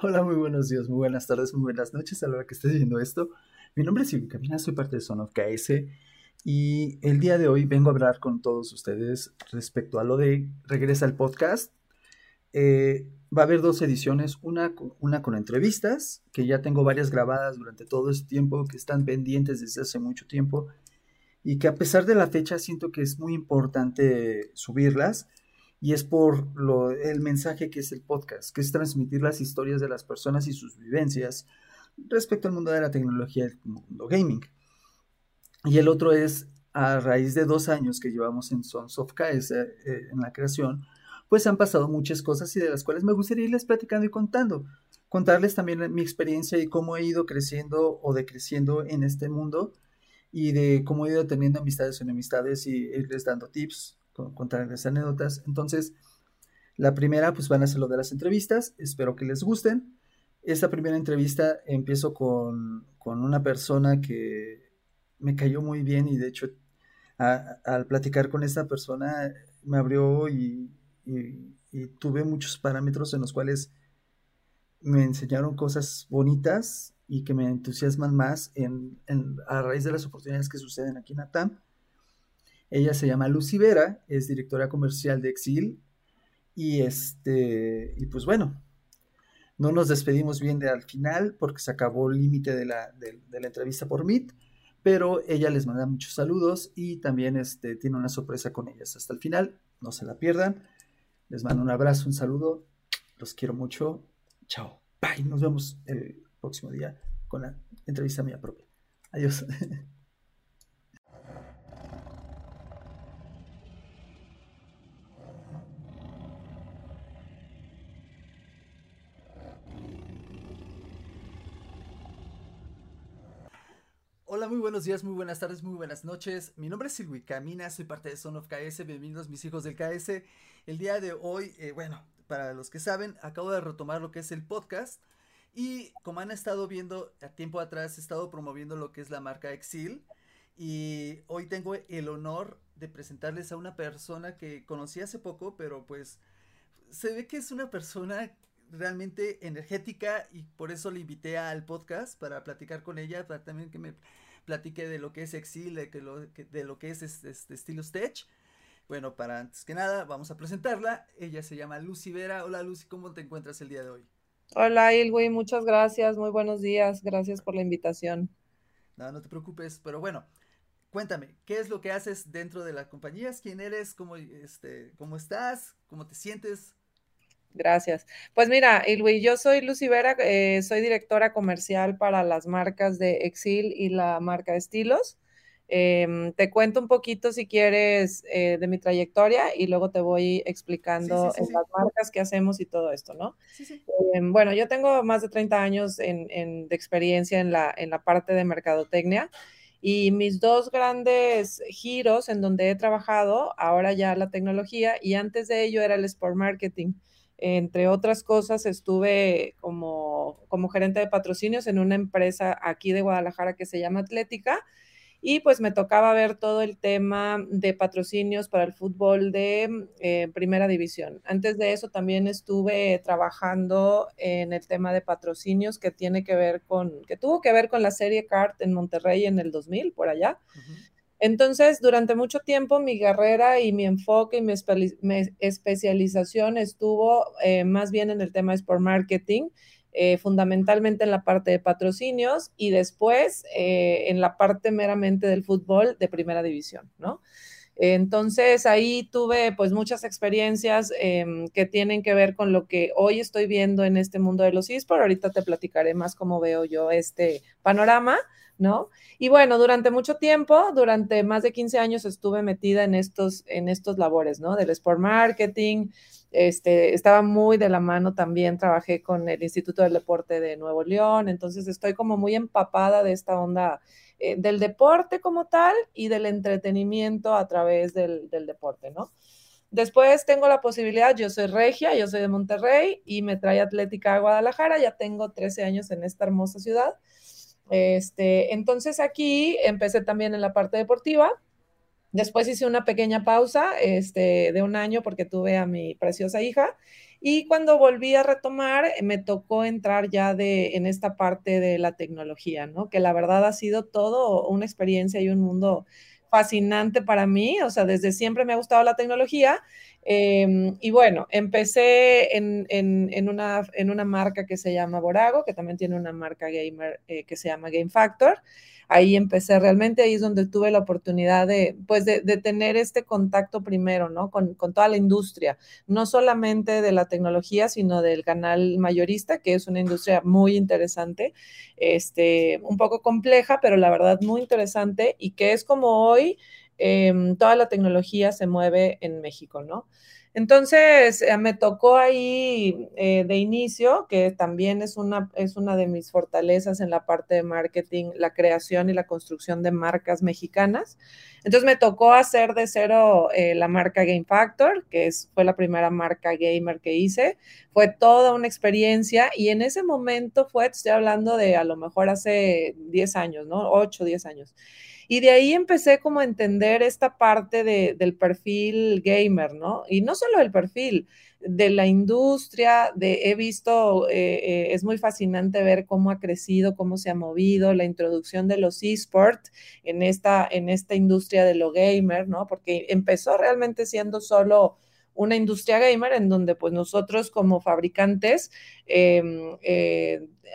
Hola, muy buenos días, muy buenas tardes, muy buenas noches a la hora que estés viendo esto. Mi nombre es Silvia Camina, soy parte de Son of y el día de hoy vengo a hablar con todos ustedes respecto a lo de Regresa al podcast. Eh, va a haber dos ediciones, una, una con entrevistas, que ya tengo varias grabadas durante todo este tiempo, que están pendientes desde hace mucho tiempo y que a pesar de la fecha siento que es muy importante subirlas y es por lo, el mensaje que es el podcast, que es transmitir las historias de las personas y sus vivencias respecto al mundo de la tecnología, el mundo gaming. Y el otro es, a raíz de dos años que llevamos en Sons of KS, eh, en la creación, pues han pasado muchas cosas y de las cuales me gustaría irles platicando y contando. Contarles también mi experiencia y cómo he ido creciendo o decreciendo en este mundo y de cómo he ido teniendo amistades o enemistades y irles dando tips contarles anécdotas. Entonces, la primera, pues van a ser lo de las entrevistas. Espero que les gusten. Esta primera entrevista empiezo con, una persona que me cayó muy bien y de hecho al platicar con esta persona me abrió y, tuve muchos parámetros en los cuales me enseñaron cosas bonitas y que me entusiasman más en, a raíz de las oportunidades que suceden aquí en ATAM. Ella se llama Lucy Vera, es directora comercial de Exil. Y este, y pues bueno, no nos despedimos bien de al final porque se acabó el límite de la, de, la, entrevista por Meet, pero ella les manda muchos saludos y también este, tiene una sorpresa con ellas hasta el final. No se la pierdan. Les mando un abrazo, un saludo. Los quiero mucho. Chao. Bye. Nos vemos el próximo día con la entrevista mía propia. Adiós. Hola, muy buenos días, muy buenas tardes, muy buenas noches. Mi nombre es Silvi Camina, soy parte de Son of KS. Bienvenidos mis hijos del KS. El día de hoy, eh, bueno, para los que saben, acabo de retomar lo que es el podcast. Y como han estado viendo a tiempo atrás, he estado promoviendo lo que es la marca Exil. Y hoy tengo el honor de presentarles a una persona que conocí hace poco, pero pues se ve que es una persona realmente energética y por eso le invité al podcast para platicar con ella, para también que me platique de lo que es Exil, de, que lo, de lo que es este, este estilo Stage. Bueno, para antes que nada, vamos a presentarla. Ella se llama Lucy Vera. Hola Lucy, ¿cómo te encuentras el día de hoy? Hola Ilwi, muchas gracias, muy buenos días, gracias por la invitación. No, no te preocupes, pero bueno, cuéntame, ¿qué es lo que haces dentro de la compañía? ¿Quién eres? ¿Cómo, este, cómo estás? ¿Cómo te sientes? Gracias. Pues mira, Ilwi, yo soy Lucy Vera, eh, soy directora comercial para las marcas de Exil y la marca Estilos. Em, te cuento un poquito si quieres eh, de mi trayectoria y luego te voy explicando las marcas que hacemos y todo esto, ¿no? Em, bueno, yo tengo más de 30 años de experiencia en la, en la parte de mercadotecnia y mis dos grandes giros en donde he trabajado, ahora ya la tecnología y antes de ello era el sport marketing. Entre otras cosas, estuve como, como gerente de patrocinios en una empresa aquí de Guadalajara que se llama Atlética y pues me tocaba ver todo el tema de patrocinios para el fútbol de eh, primera división. Antes de eso también estuve trabajando en el tema de patrocinios que tiene que ver con, que tuvo que ver con la serie CART en Monterrey en el 2000, por allá. Entonces, durante mucho tiempo mi carrera y mi enfoque y mi, especialización estuvo eh, más bien en el tema de sport marketing, eh, fundamentalmente en la parte de patrocinios y después eh, en la parte meramente del fútbol de primera división, ¿no? Entonces ahí tuve pues muchas experiencias em, que tienen que ver con lo que hoy estoy viendo en este mundo de los esports. Ahorita te platicaré más cómo veo yo este panorama, ¿no? Y bueno, durante mucho tiempo, durante más de 15 años estuve metida en estos, en estos labores, ¿no? Del sport marketing, este, estaba muy de la mano también, trabajé con el Instituto del Deporte de Nuevo León, entonces estoy como muy empapada de esta onda eh, del deporte como tal y del entretenimiento a través del, deporte, ¿no? Después tengo la posibilidad, yo soy regia, yo soy de Monterrey y me trae Atlética a Guadalajara, ya tengo 13 años en esta hermosa ciudad. Este, entonces aquí empecé también en la parte deportiva. Después hice una pequeña pausa este, de un año porque tuve a mi preciosa hija Y cuando volví a retomar, me tocó entrar ya de, en esta parte de la tecnología, ¿no? Que la verdad ha sido todo una experiencia y un mundo fascinante para mí, o sea, desde siempre me ha gustado la tecnología. Em, y bueno, empecé en, en, una, en una marca que se llama Borago, que también tiene una marca gamer eh, que se llama Game Factor ahí empecé realmente, ahí es donde tuve la oportunidad de, pues, de, tener este contacto primero, ¿no? Con, toda la industria, no solamente de la tecnología, sino del canal mayorista, que es una industria muy interesante, este, un poco compleja, pero la verdad muy interesante y que es como hoy em, toda la tecnología se mueve en México, ¿no? Entonces, eh, me tocó ahí eh, de inicio, que también es una, es una de mis fortalezas en la parte de marketing, la creación y la construcción de marcas mexicanas. Entonces, me tocó hacer de cero eh, la marca Game Factor, que es, fue la primera marca gamer que hice. Fue toda una experiencia y en ese momento fue, estoy hablando de a lo mejor hace 10 años, ¿no? 8, 10 años. Y de ahí empecé como a entender esta parte del perfil gamer, ¿no? Y no solo el perfil, de la industria, de, he visto, eh, eh, es muy fascinante ver cómo ha crecido, cómo se ha movido la introducción de los esports en esta, en esta industria de lo gamer, ¿no? Porque empezó realmente siendo solo una industria gamer en donde pues nosotros como fabricantes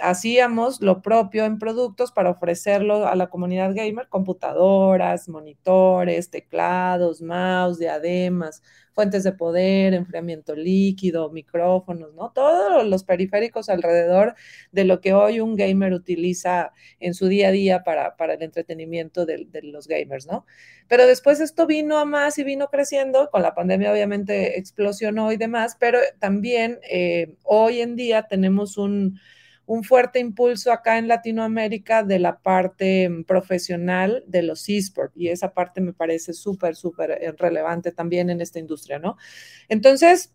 hacíamos lo propio en productos para ofrecerlo a la comunidad gamer, computadoras, monitores, teclados, mouse, diademas, fuentes de poder, enfriamiento líquido, micrófonos, ¿no? Todos los periféricos alrededor de lo que hoy un gamer utiliza en su día a día para, para el entretenimiento de, los gamers, ¿no? Pero después esto vino a más y vino creciendo, con la pandemia obviamente explosionó y demás, pero también eh, hoy en día tenemos un un fuerte impulso acá en Latinoamérica de la parte mm, profesional de los esports y esa parte me parece súper, súper eh, relevante también en esta industria, ¿no? Entonces,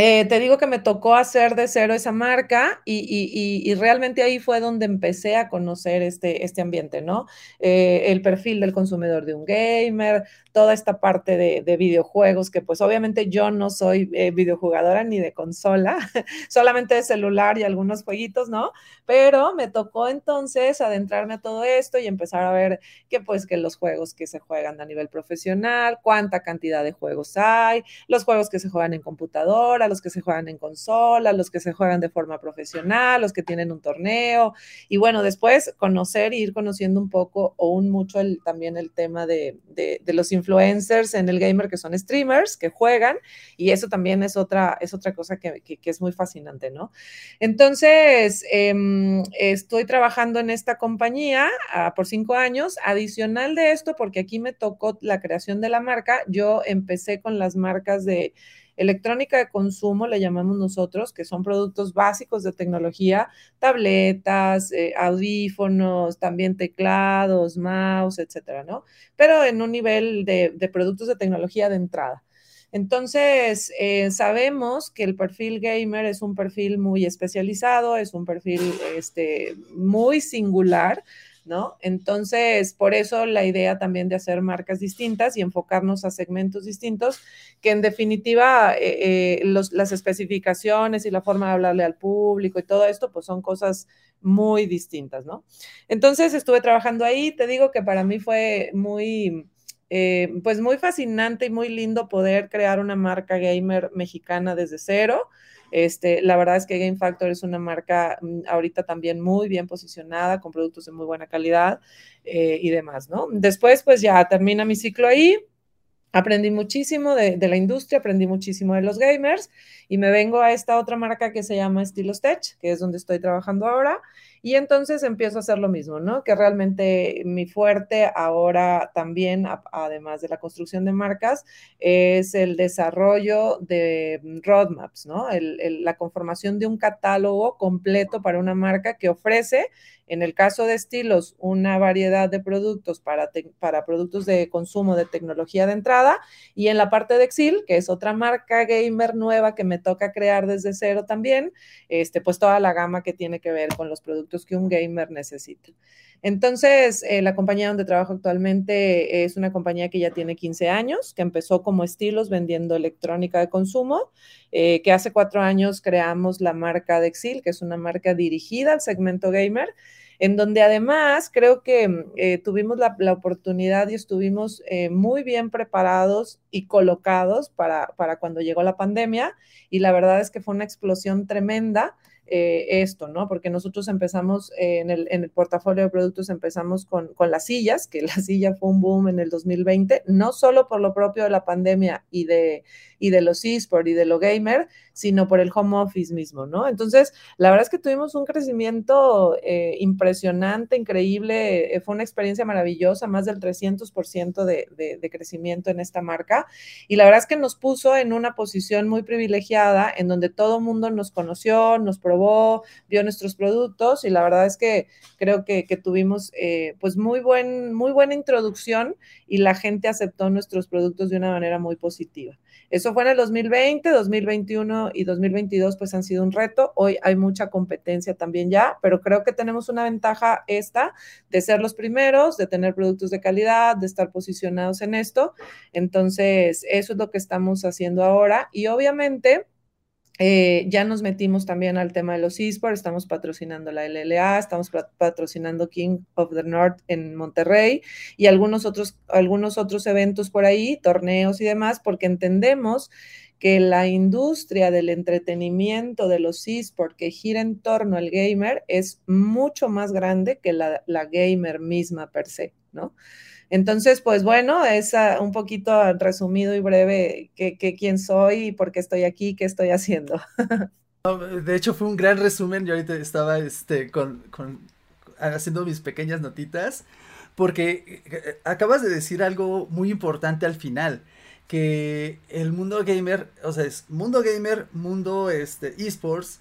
eh, te digo que me tocó hacer de cero esa marca y, realmente ahí fue donde empecé a conocer este, este ambiente, ¿no? Eh, el perfil del consumidor de un gamer, toda esta parte de, videojuegos, que pues obviamente yo no soy eh, videojugadora ni de consola, solamente de celular y algunos jueguitos, ¿no? Pero me tocó entonces adentrarme a todo esto y empezar a ver que pues que los juegos que se juegan a nivel profesional, cuánta cantidad de juegos hay, los juegos que se juegan en computadora, los que se juegan en consola, los que se juegan de forma profesional, los que tienen un torneo. Y bueno, después conocer e ir conociendo un poco o un mucho también el tema de, los influencers en el gamer que son streamers, que juegan. Y eso también es otra, es otra cosa que, que, es muy fascinante, ¿no? Entonces, em, estoy trabajando en esta compañía ah, por cinco años. Adicional de esto, porque aquí me tocó la creación de la marca, yo empecé con las marcas de Electrónica de consumo le llamamos nosotros, que son productos básicos de tecnología, tabletas, eh, audífonos, también teclados, mouse, etcétera, ¿no? Pero en un nivel de, productos de tecnología de entrada. Entonces, eh, sabemos que el perfil gamer es un perfil muy especializado, es un perfil este, muy singular, ¿no? Entonces, por eso la idea también de hacer marcas distintas y enfocarnos a segmentos distintos, que en definitiva eh, eh, las especificaciones y la forma de hablarle al público y todo esto, pues son cosas muy distintas, ¿no? Entonces, estuve trabajando ahí, te digo que para mí fue muy... Eh, pues muy fascinante y muy lindo poder crear una marca gamer mexicana desde cero. Este, la verdad es que Game Factor es una marca mm, ahorita también muy bien posicionada, con productos de muy buena calidad eh, y demás, ¿no? Después, pues ya termina mi ciclo ahí. Aprendí muchísimo de, de, la industria, aprendí muchísimo de los gamers y me vengo a esta otra marca que se llama Estilos Tech, que es donde estoy trabajando ahora. Y entonces empiezo a hacer lo mismo, ¿no? Que realmente mi fuerte ahora también, además de la construcción de marcas, es el desarrollo de roadmaps, ¿no? la conformación de un catálogo completo para una marca que ofrece, en el caso de estilos, una variedad de productos para, para productos de consumo de tecnología de entrada. Y en la parte de Exil, que es otra marca gamer nueva que me toca crear desde cero también, este, pues toda la gama que tiene que ver con los productos que un gamer necesita. Entonces, eh, la compañía donde trabajo actualmente es una compañía que ya tiene 15 años, que empezó como estilos vendiendo electrónica de consumo, eh, que hace cuatro años creamos la marca de Exil, que es una marca dirigida al segmento gamer en donde además creo que mm, eh, tuvimos la, oportunidad y estuvimos muy bien preparados y colocados para, para, cuando llegó la pandemia y la verdad es que fue una explosión tremenda eh, esto, ¿no? Porque nosotros empezamos eh, en, el, en, el, portafolio de productos, empezamos con, con, las sillas, que la silla fue un boom en el 2020, no solo por lo propio de la pandemia y de, y de los eSports y de lo gamer, sino por el home office mismo, ¿no? Entonces, la verdad es que tuvimos un crecimiento eh, impresionante, increíble, eh, fue una experiencia maravillosa, más del 300% de, crecimiento en esta marca, y la verdad es que nos puso en una posición muy privilegiada, en donde todo mundo nos conoció, nos probó, vio nuestros productos, y la verdad es que creo que, que tuvimos eh, pues muy, buen, muy buena introducción y la gente aceptó nuestros productos de una manera muy positiva. Eso fue en el 2020, 2021 y 2022 pues han sido un reto. Hoy hay mucha competencia también ya, pero creo que tenemos una ventaja esta de ser los primeros, de tener productos de calidad, de estar posicionados en esto. Entonces, eso es lo que estamos haciendo ahora y obviamente eh, ya nos metimos también al tema de los esports, estamos patrocinando la LLA, estamos patrocinando King of the North en Monterrey y algunos otros, algunos otros eventos por ahí, torneos y demás, porque entendemos que la industria del entretenimiento de los esports que gira en torno al gamer es mucho más grande que la, la gamer misma per se, ¿no? Entonces, pues bueno, es uh, un poquito resumido y breve que, quién soy por qué estoy aquí, qué estoy haciendo. de hecho, fue un gran resumen. Yo ahorita estaba este, con, con, haciendo mis pequeñas notitas, porque eh, acabas de decir algo muy importante al final que el mundo gamer, o sea, es mundo gamer, mundo este, esports,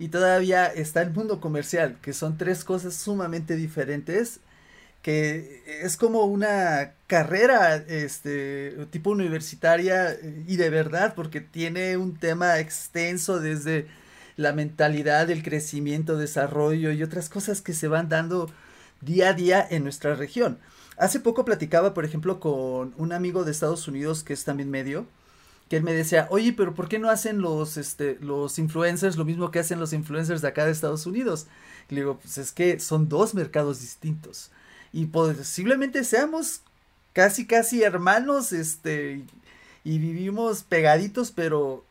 y todavía está el mundo comercial, que son tres cosas sumamente diferentes que es como una carrera este tipo universitaria y de verdad porque tiene un tema extenso desde la mentalidad, el crecimiento, desarrollo y otras cosas que se van dando día a día en nuestra región. Hace poco platicaba, por ejemplo, con un amigo de Estados Unidos que es también medio, que él me decía, oye, pero ¿por qué no hacen los, este, los influencers lo mismo que hacen los influencers de acá de Estados Unidos? Y le digo, pues es que son dos mercados distintos y posiblemente seamos casi casi hermanos, este, y vivimos pegaditos, pero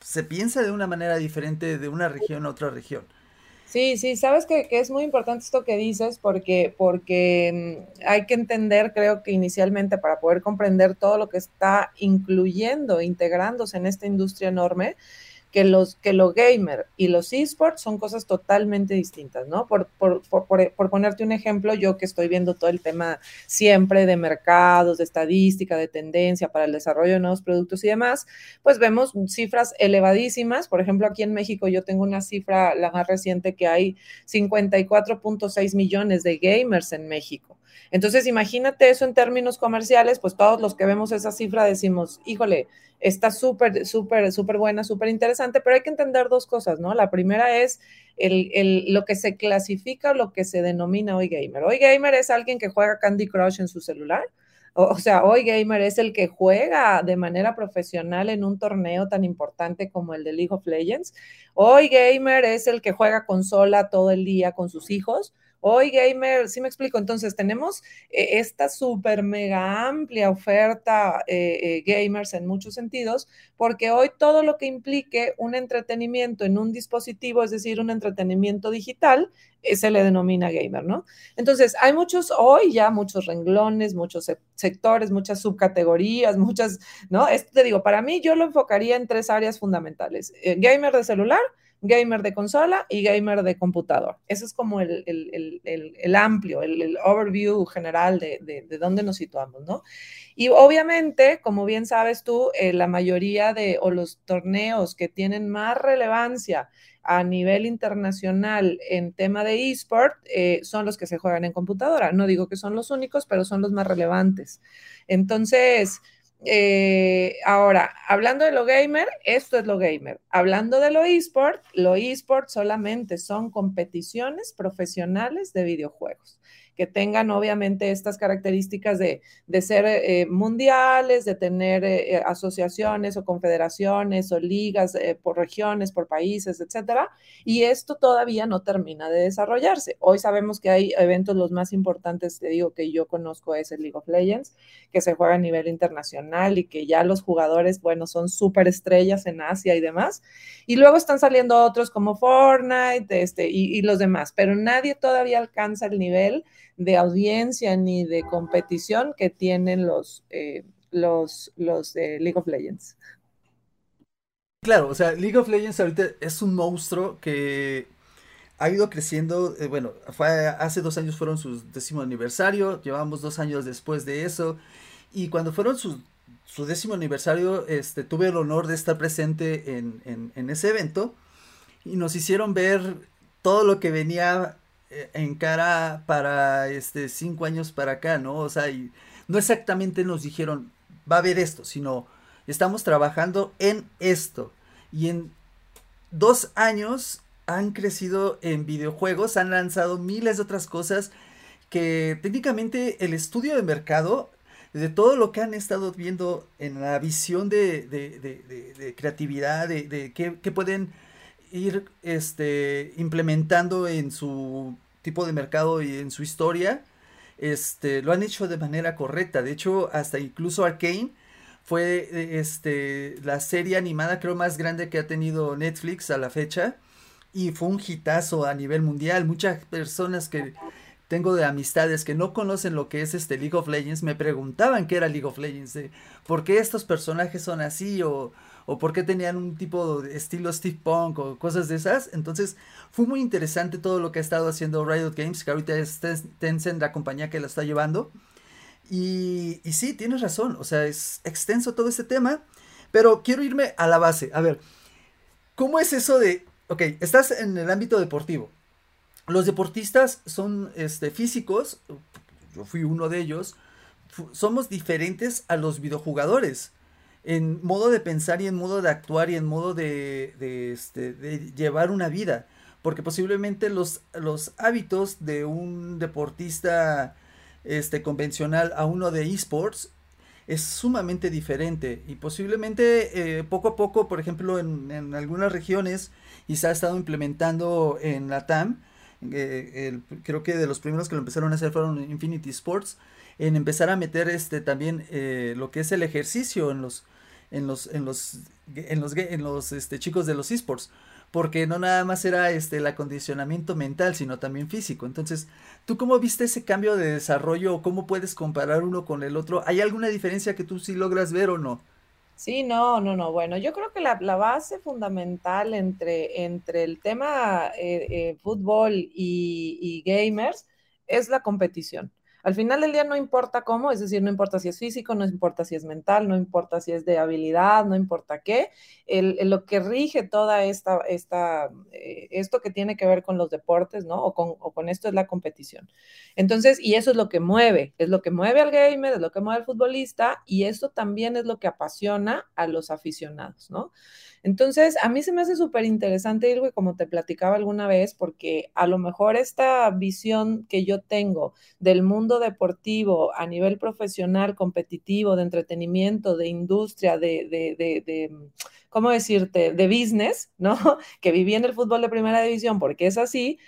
se piensa de una manera diferente de una región a otra región. Sí, sí, sabes que, que, es muy importante esto que dices porque, porque mm, hay que entender, creo que inicialmente para poder comprender todo lo que está incluyendo, integrándose en esta industria enorme, que, los, que lo gamer y los esports son cosas totalmente distintas, ¿no? Por, por, por, por, ponerte un ejemplo, yo que estoy viendo todo el tema siempre de mercados, de estadística, de tendencia para el desarrollo de nuevos productos y demás, pues vemos cifras elevadísimas. Por ejemplo, aquí en México yo tengo una cifra, la más reciente, que hay 54.6 millones de gamers en México. Entonces, imagínate eso en términos comerciales, pues todos los que vemos esa cifra decimos, híjole, está súper, súper, súper buena, súper interesante, pero hay que entender dos cosas, ¿no? La primera es el, el, lo que se clasifica, lo que se denomina hoy gamer. Hoy gamer es alguien que juega Candy Crush en su celular. O, o sea, hoy gamer es el que juega de manera profesional en un torneo tan importante como el de League of Legends. Hoy gamer es el que juega consola todo el día con sus hijos Hoy gamer, sí me explico, entonces tenemos eh, esta súper mega amplia oferta eh, eh, gamers en muchos sentidos, porque hoy todo lo que implique un entretenimiento en un dispositivo, es decir, un entretenimiento digital, se le denomina gamer, ¿no? Entonces, hay muchos, hoy ya muchos renglones, muchos sectores, muchas subcategorías, muchas, ¿no? Esto te digo, para mí yo lo enfocaría en tres áreas fundamentales. gamer de celular, gamer de consola y gamer de computador. Eso es como el, amplio, el, overview general de, de, dónde nos situamos, ¿no? Y obviamente, como bien sabes tú, eh, la mayoría de, o los torneos que tienen más relevancia a nivel internacional en tema de eSport eh, son los que se juegan en computadora. No digo que son los únicos, pero son los más relevantes. Entonces, eh, ahora, hablando de lo gamer, esto es lo gamer. Hablando de lo eSport, lo eSport solamente son competiciones profesionales de videojuegos que tengan obviamente estas características de, ser eh, mundiales, de tener eh, asociaciones o confederaciones o ligas eh, por regiones, por países, etcétera. Y esto todavía no termina de desarrollarse. Hoy sabemos que hay eventos, los más importantes, te digo, que yo conozco es el League of Legends, que se juega a nivel internacional y que ya los jugadores, bueno, son súper estrellas en Asia y demás. Y luego están saliendo otros como Fortnite este, y, y los demás, pero nadie todavía alcanza el nivel de audiencia ni de competición que tienen los, eh, los, los de League of Legends. Claro, o sea, League of Legends ahorita es un monstruo que ha ido creciendo, eh, bueno, hace dos años fueron su décimo aniversario, llevamos dos años después de eso, y cuando fueron su, su décimo aniversario, este, tuve el honor de estar presente en, en, en ese evento, y nos hicieron ver todo lo que venía eh, en cara para este cinco años para acá, ¿no? O sea, y no exactamente nos dijeron va a haber esto, sino estamos trabajando en esto. Y en dos años han crecido en videojuegos, han lanzado miles de otras cosas que técnicamente el estudio de mercado de todo lo que han estado viendo en la visión de, de, creatividad, de, qué, pueden ir este, implementando en su tipo de mercado y en su historia, este, lo han hecho de manera correcta. De hecho, hasta incluso Arkane fue este, la serie animada creo más grande que ha tenido Netflix a la fecha y fue un hitazo a nivel mundial. Muchas personas que tengo de amistades que no conocen lo que es este League of Legends me preguntaban qué era League of Legends, por qué estos personajes son así o, o por qué tenían un tipo de estilo Steve Punk o cosas de esas. Entonces fue muy interesante todo lo que ha estado haciendo Riot Games, que ahorita es Tencent la compañía que la está llevando. Y, sí, tienes razón, o sea, es extenso todo este tema, pero quiero irme a la base. A ver, ¿cómo es eso de, ok, estás en el ámbito deportivo? Los deportistas son este, físicos, yo fui uno de ellos, somos diferentes a los videojugadores en modo de pensar y en modo de actuar y en modo de, este, de llevar una vida. Porque posiblemente los, los hábitos de un deportista este, convencional a uno de esports es sumamente diferente y posiblemente eh, poco a poco, por ejemplo, en, en, algunas regiones y se ha estado implementando en la TAM, eh, creo que de los primeros que lo empezaron a hacer fueron Infinity Sports, en empezar a meter este también eh, lo que es el ejercicio en los en los, en los, en los, en los este, chicos de los esports. Porque no nada más era este, el acondicionamiento mental, sino también físico. Entonces, ¿tú cómo viste ese cambio de desarrollo cómo puedes comparar uno con el otro? ¿Hay alguna diferencia que tú sí logras ver o no? Sí, no, no, no. Bueno, yo creo que la, la base fundamental entre, entre el tema eh, eh, fútbol y gamers es la competición. Al final del día no importa cómo, es decir, no importa si es físico, no importa si es mental, no importa si es de habilidad, no importa qué, lo que rige toda esta, esta eh, esto que tiene que ver con los deportes, ¿no? O con, o con esto es la competición. Entonces, y eso es lo que mueve, es lo que mueve al gamer, es lo que mueve al futbolista, y eso también es lo que apasiona a los aficionados, ¿no? Entonces, a mí se me hace súper interesante, Irwe, como te platicaba alguna vez, porque a lo mejor esta visión que yo tengo del mundo deportivo a nivel profesional, competitivo, de entretenimiento, de industria, de, de, de, de ¿cómo decirte?, de business, ¿no? Que viví en el fútbol de primera división, porque es así.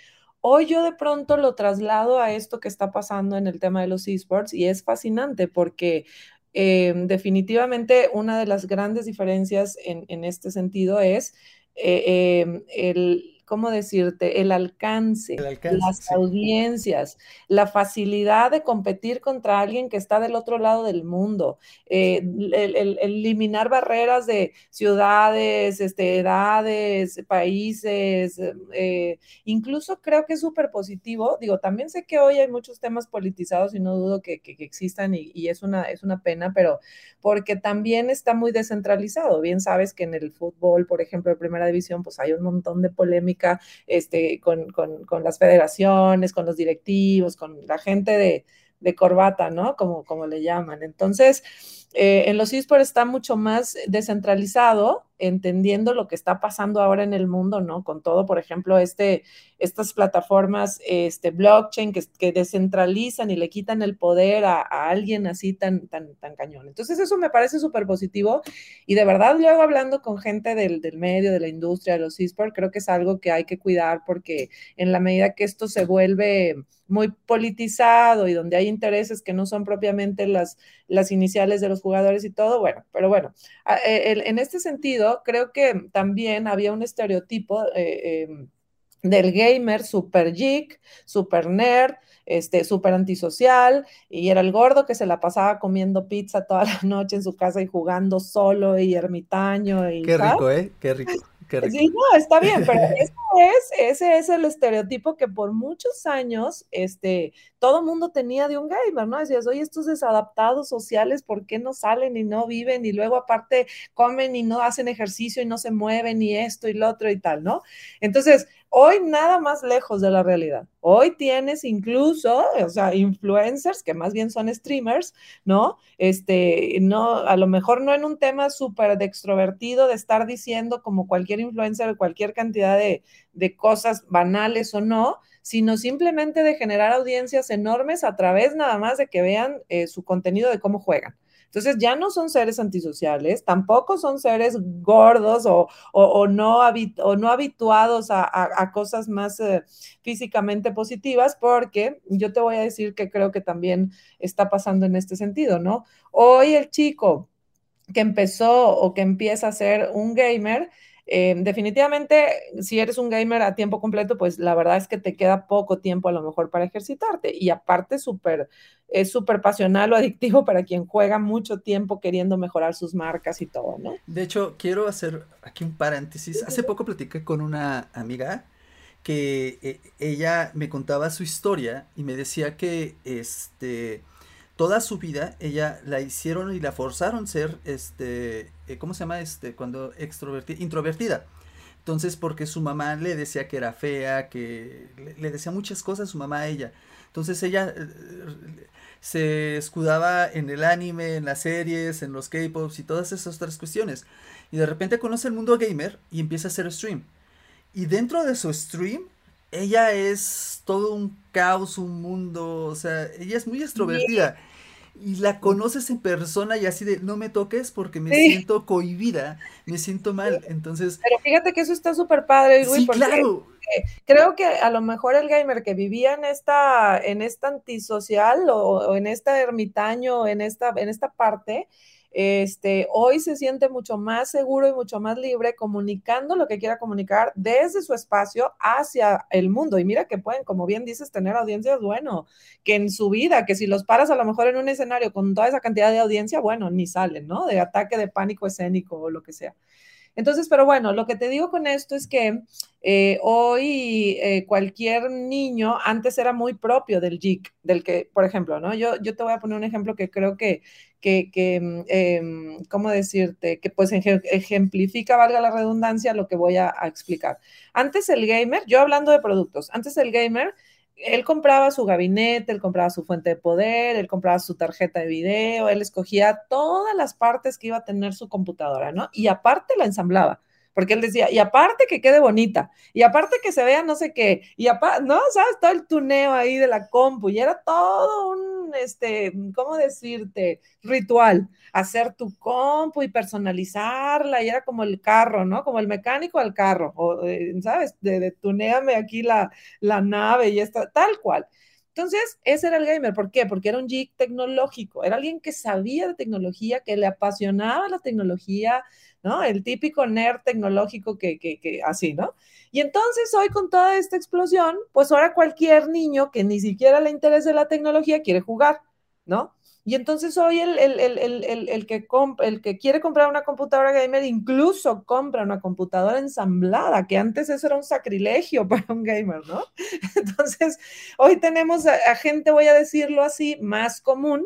Hoy yo de pronto lo traslado a esto que está pasando en el tema de los esports y es fascinante porque eh, definitivamente una de las grandes diferencias en, este sentido es eh, eh, el ¿cómo decirte? El alcance, las audiencias, la facilidad de competir contra alguien que está del otro lado del mundo, eh, el, eliminar barreras de ciudades, este, edades, países, eh, incluso creo que es súper positivo. Digo, también sé que hoy hay muchos temas politizados y no dudo que, que, existan y, y, es, una, es una pena, pero porque también está muy descentralizado. Bien sabes que en el fútbol, por ejemplo, de primera división, pues hay un montón de este, con, con, con, las federaciones, con los directivos, con la gente de, de corbata, ¿no? Como, como le llaman. Entonces, eh, en los esports está mucho más descentralizado, entendiendo lo que está pasando ahora en el mundo, ¿no? Con todo, por ejemplo, este, estas plataformas, este, blockchain, que, que descentralizan y le quitan el poder a, alguien así tan, tan, tan cañón. Entonces, eso me parece súper positivo y de verdad, luego hablando con gente del, del medio, de la industria, de los esports, creo que es algo que hay que cuidar porque en la medida que esto se vuelve muy politizado y donde hay intereses que no son propiamente las, las iniciales de los jugadores y todo, bueno, pero bueno, e, en este sentido, creo que también había un estereotipo eh, em, del gamer super geek, super nerd, este, súper antisocial, y era el gordo que se la pasaba comiendo pizza toda la noche en su casa y jugando solo y ermitaño. Y, Qué rico, ¿eh? Qué rico. Sí, no, está bien, pero eso es, ese es el estereotipo que por muchos años, este, todo mundo tenía de un gamer, ¿no? Decías, oye, estos desadaptados sociales, ¿por qué no salen y no viven? Y luego aparte comen y no hacen ejercicio y no se mueven y esto y lo otro y tal, ¿no? Entonces, Hoy nada más lejos de la realidad. Hoy tienes incluso, o sea, influencers que más bien son streamers, ¿no? Este, no, a lo mejor no en un tema súper de extrovertido de estar diciendo como cualquier influencer cualquier cantidad de, cosas banales o no, sino simplemente de generar audiencias enormes a través nada más de que vean eh, su contenido de cómo juegan. Entonces ya no son seres antisociales, tampoco son seres gordos o, no, no, habituados a, cosas más eh, físicamente positivas, porque yo te voy a decir que creo que también está pasando en este sentido, ¿no? Hoy el chico que empezó o que empieza a ser un gamer, eh, definitivamente, si eres un gamer a tiempo completo, pues la verdad es que te queda poco tiempo a lo mejor para ejercitarte. Y aparte, súper, es súper pasional o adictivo para quien juega mucho tiempo queriendo mejorar sus marcas y todo, ¿no? De hecho, quiero hacer aquí un paréntesis. Hace poco platiqué con una amiga que eh, ella me contaba su historia y me decía que este toda su vida ella la hicieron y la forzaron ser, este, eh, ¿cómo se llama? Este, cuando extrovertida, introvertida. Entonces, porque su mamá le decía que era fea, que le, decía muchas cosas a su mamá a ella. Entonces ella eh, se escudaba en el anime, en las series, en los K-pops y todas esas otras cuestiones. Y de repente conoce el mundo gamer y empieza a hacer stream. Y dentro de su stream, ella es todo un caos, un mundo, o sea, ella es muy extrovertida y la conoces en persona y así de no me toques porque me siento cohibida, me siento mal. Entonces. Pero fíjate que eso está súper padre, Luis, sí, claro. creo que a lo mejor el gamer que vivía en esta, en esta antisocial o, o en esta ermitaño, en esta, en esta parte, este, hoy se siente mucho más seguro y mucho más libre comunicando lo que quiera comunicar desde su espacio hacia el mundo. Y mira que pueden, como bien dices, tener audiencias, bueno, que en su vida, que si los paras a lo mejor en un escenario con toda esa cantidad de audiencia, bueno, ni salen, ¿no? De ataque de pánico escénico o lo que sea. Entonces, pero bueno, lo que te digo con esto es que eh, hoy eh, cualquier niño antes era muy propio del geek, del que, por ejemplo, ¿no? Yo, yo te voy a poner un ejemplo que creo que, que, que em, ¿cómo decirte? Que pues ejemplifica, valga la redundancia, lo que voy a explicar. Antes el gamer, yo hablando de productos, antes el gamer él compraba su gabinete, él compraba su fuente de poder, él compraba su tarjeta de video, él escogía todas las partes que iba a tener su computadora, ¿no? Y aparte la ensamblaba porque él decía, y aparte que quede bonita, y aparte que se vea no sé qué, y aparte, ¿no? ¿Sabes? Todo el tuneo ahí de la compu, y era todo un, este, ¿cómo decirte? Ritual, hacer tu compu y personalizarla, y era como el carro, ¿no? Como el mecánico al carro, o, eh, ¿sabes? De, tuneame aquí la, la nave y esto, tal cual. Entonces, ese era el gamer. ¿Por qué? Porque era un geek tecnológico, era alguien que sabía de tecnología, que le apasionaba la tecnología, ¿no? El típico nerd tecnológico que, que, que así, ¿no? Y entonces hoy con toda esta explosión, pues ahora cualquier niño que ni siquiera le interese la tecnología quiere jugar, ¿no? Y entonces hoy el, el, el, el, que el que quiere comprar una computadora gamer incluso compra una computadora ensamblada, que antes eso era un sacrilegio para un gamer, ¿no? Entonces, hoy tenemos a, gente, voy a decirlo así, más común,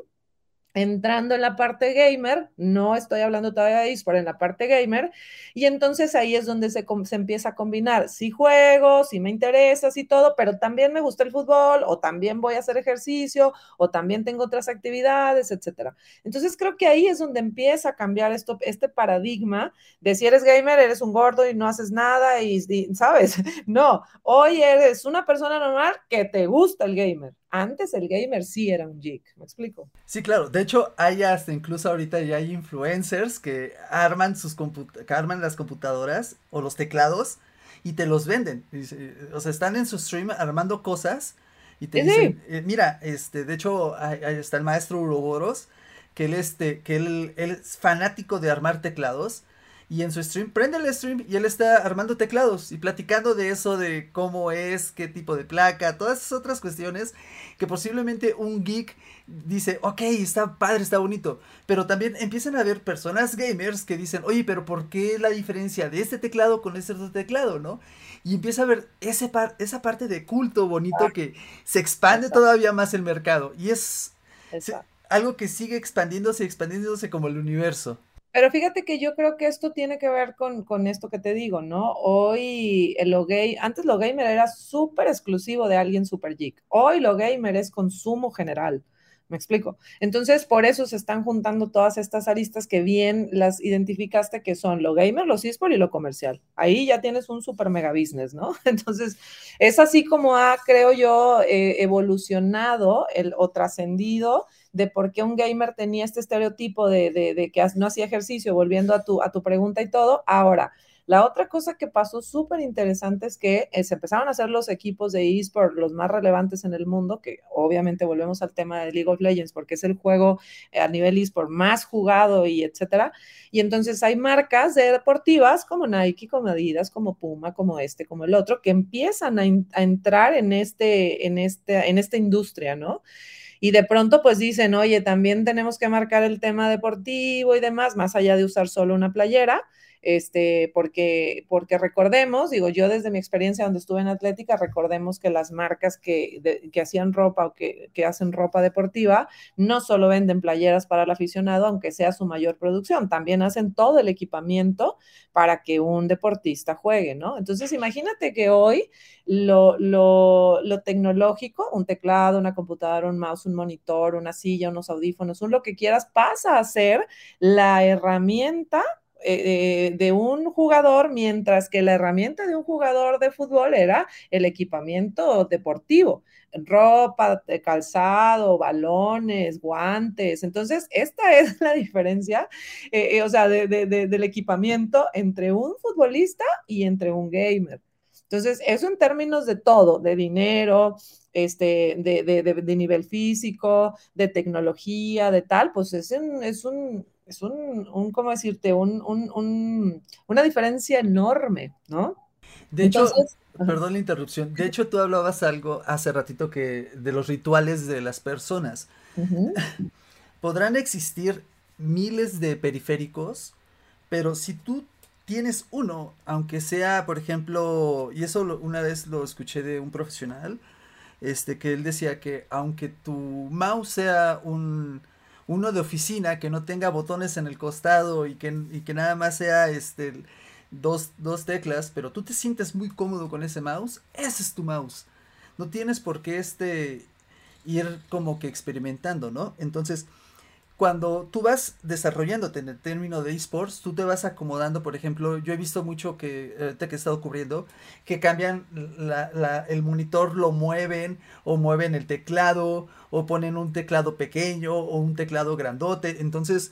entrando en la parte gamer, no estoy hablando todavía de eSport, en la parte gamer, y entonces ahí es donde se, se, empieza a combinar, si juego, si me interesa, si todo, pero también me gusta el fútbol, o también voy a hacer ejercicio, o también tengo otras actividades, etcétera. Entonces creo que ahí es donde empieza a cambiar este paradigma de si eres gamer, eres un gordo y no haces nada, y, y ¿sabes? No, hoy eres una persona normal que te gusta el gamer. Antes el gamer sí era un geek, ¿me explico? Sí, claro. De hecho, hay hasta incluso ahorita ya hay influencers que arman sus que arman las computadoras o los teclados y te los venden. O sea, están en su stream armando cosas y te dicen, eh, mira, este, de hecho, ahí, está el maestro Uroboros, que él, este, que él, él es fanático de armar teclados y en su stream, prende el stream y él está armando teclados y platicando de eso, de cómo es, qué tipo de placa, todas esas otras cuestiones que posiblemente un geek dice, ok, está padre, está bonito. Pero también empiezan a haber personas gamers que dicen, oye, pero ¿por qué la diferencia de este teclado con este otro teclado, no? Y empieza a ver ese par esa parte de culto bonito que se expande todavía más el mercado. Y es algo que sigue expandiéndose y expandiéndose como el universo. Pero fíjate que yo creo que esto tiene que ver con, con esto que te digo, ¿no? Hoy lo gay, antes lo gamer era súper exclusivo de alguien super geek. Hoy lo gamer es consumo general. ¿Me explico? Entonces, por eso se están juntando todas estas aristas que bien las identificaste, que son lo gamer, lo eSport y lo comercial. Ahí ya tienes un super mega business, ¿no? Entonces, es así como ha, creo yo, eh, evolucionado el, o trascendido de por qué un gamer tenía este estereotipo de, de, que no hacía ejercicio, volviendo a tu, pregunta y todo. Ahora, la otra cosa que pasó súper interesante es que eh, se empezaron a hacer los equipos de eSport los más relevantes en el mundo, que obviamente volvemos al tema de League of Legends porque es el juego eh, a nivel eSport más jugado y etcétera. Y entonces hay marcas de deportivas como Nike, como Adidas, como Puma, como este, como el otro, que empiezan a, entrar en, este, en, este, en esta industria, ¿no? Y de pronto pues dicen, oye, también tenemos que marcar el tema deportivo y demás, más allá de usar solo una playera este, porque, porque recordemos, digo, yo desde mi experiencia donde estuve en Atlética, recordemos que las marcas que, que hacían ropa o que, que, hacen ropa deportiva no solo venden playeras para el aficionado, aunque sea su mayor producción, también hacen todo el equipamiento para que un deportista juegue, ¿no? Entonces, imagínate que hoy lo, lo, lo tecnológico, un teclado, una computadora, un mouse, un monitor, una silla, unos audífonos, un lo que quieras, pasa a ser la herramienta eh, de un jugador, mientras que la herramienta de un jugador de fútbol era el equipamiento deportivo, ropa, calzado, balones, guantes. Entonces, esta es la diferencia, eh, eh, o sea, del equipamiento entre un futbolista y entre un gamer. Entonces, eso en términos de todo, de dinero, este, de, de nivel físico, de tecnología, de tal, pues es, es un, es un, un ¿cómo decirte? Un, un, una diferencia enorme, ¿no? De hecho, perdón la interrupción, de hecho tú hablabas algo hace ratito que de los rituales de las personas. Podrán existir miles de periféricos, pero si tú tienes uno, aunque sea, por ejemplo, y eso una vez lo escuché de un profesional, este, que él decía que aunque tu mouse sea un uno de oficina que no tenga botones en el costado y que, que nada más sea este dos, dos teclas, pero tú te sientes muy cómodo con ese mouse, ese es tu mouse. No tienes por qué este ir como que experimentando, ¿no? Entonces, cuando tú vas desarrollándote en el término de esports, tú te vas acomodando, por ejemplo, yo he visto mucho que, ahorita que he estado cubriendo, que cambian la, el monitor, lo mueven, o mueven el teclado, o ponen un teclado pequeño, o un teclado grandote. Entonces,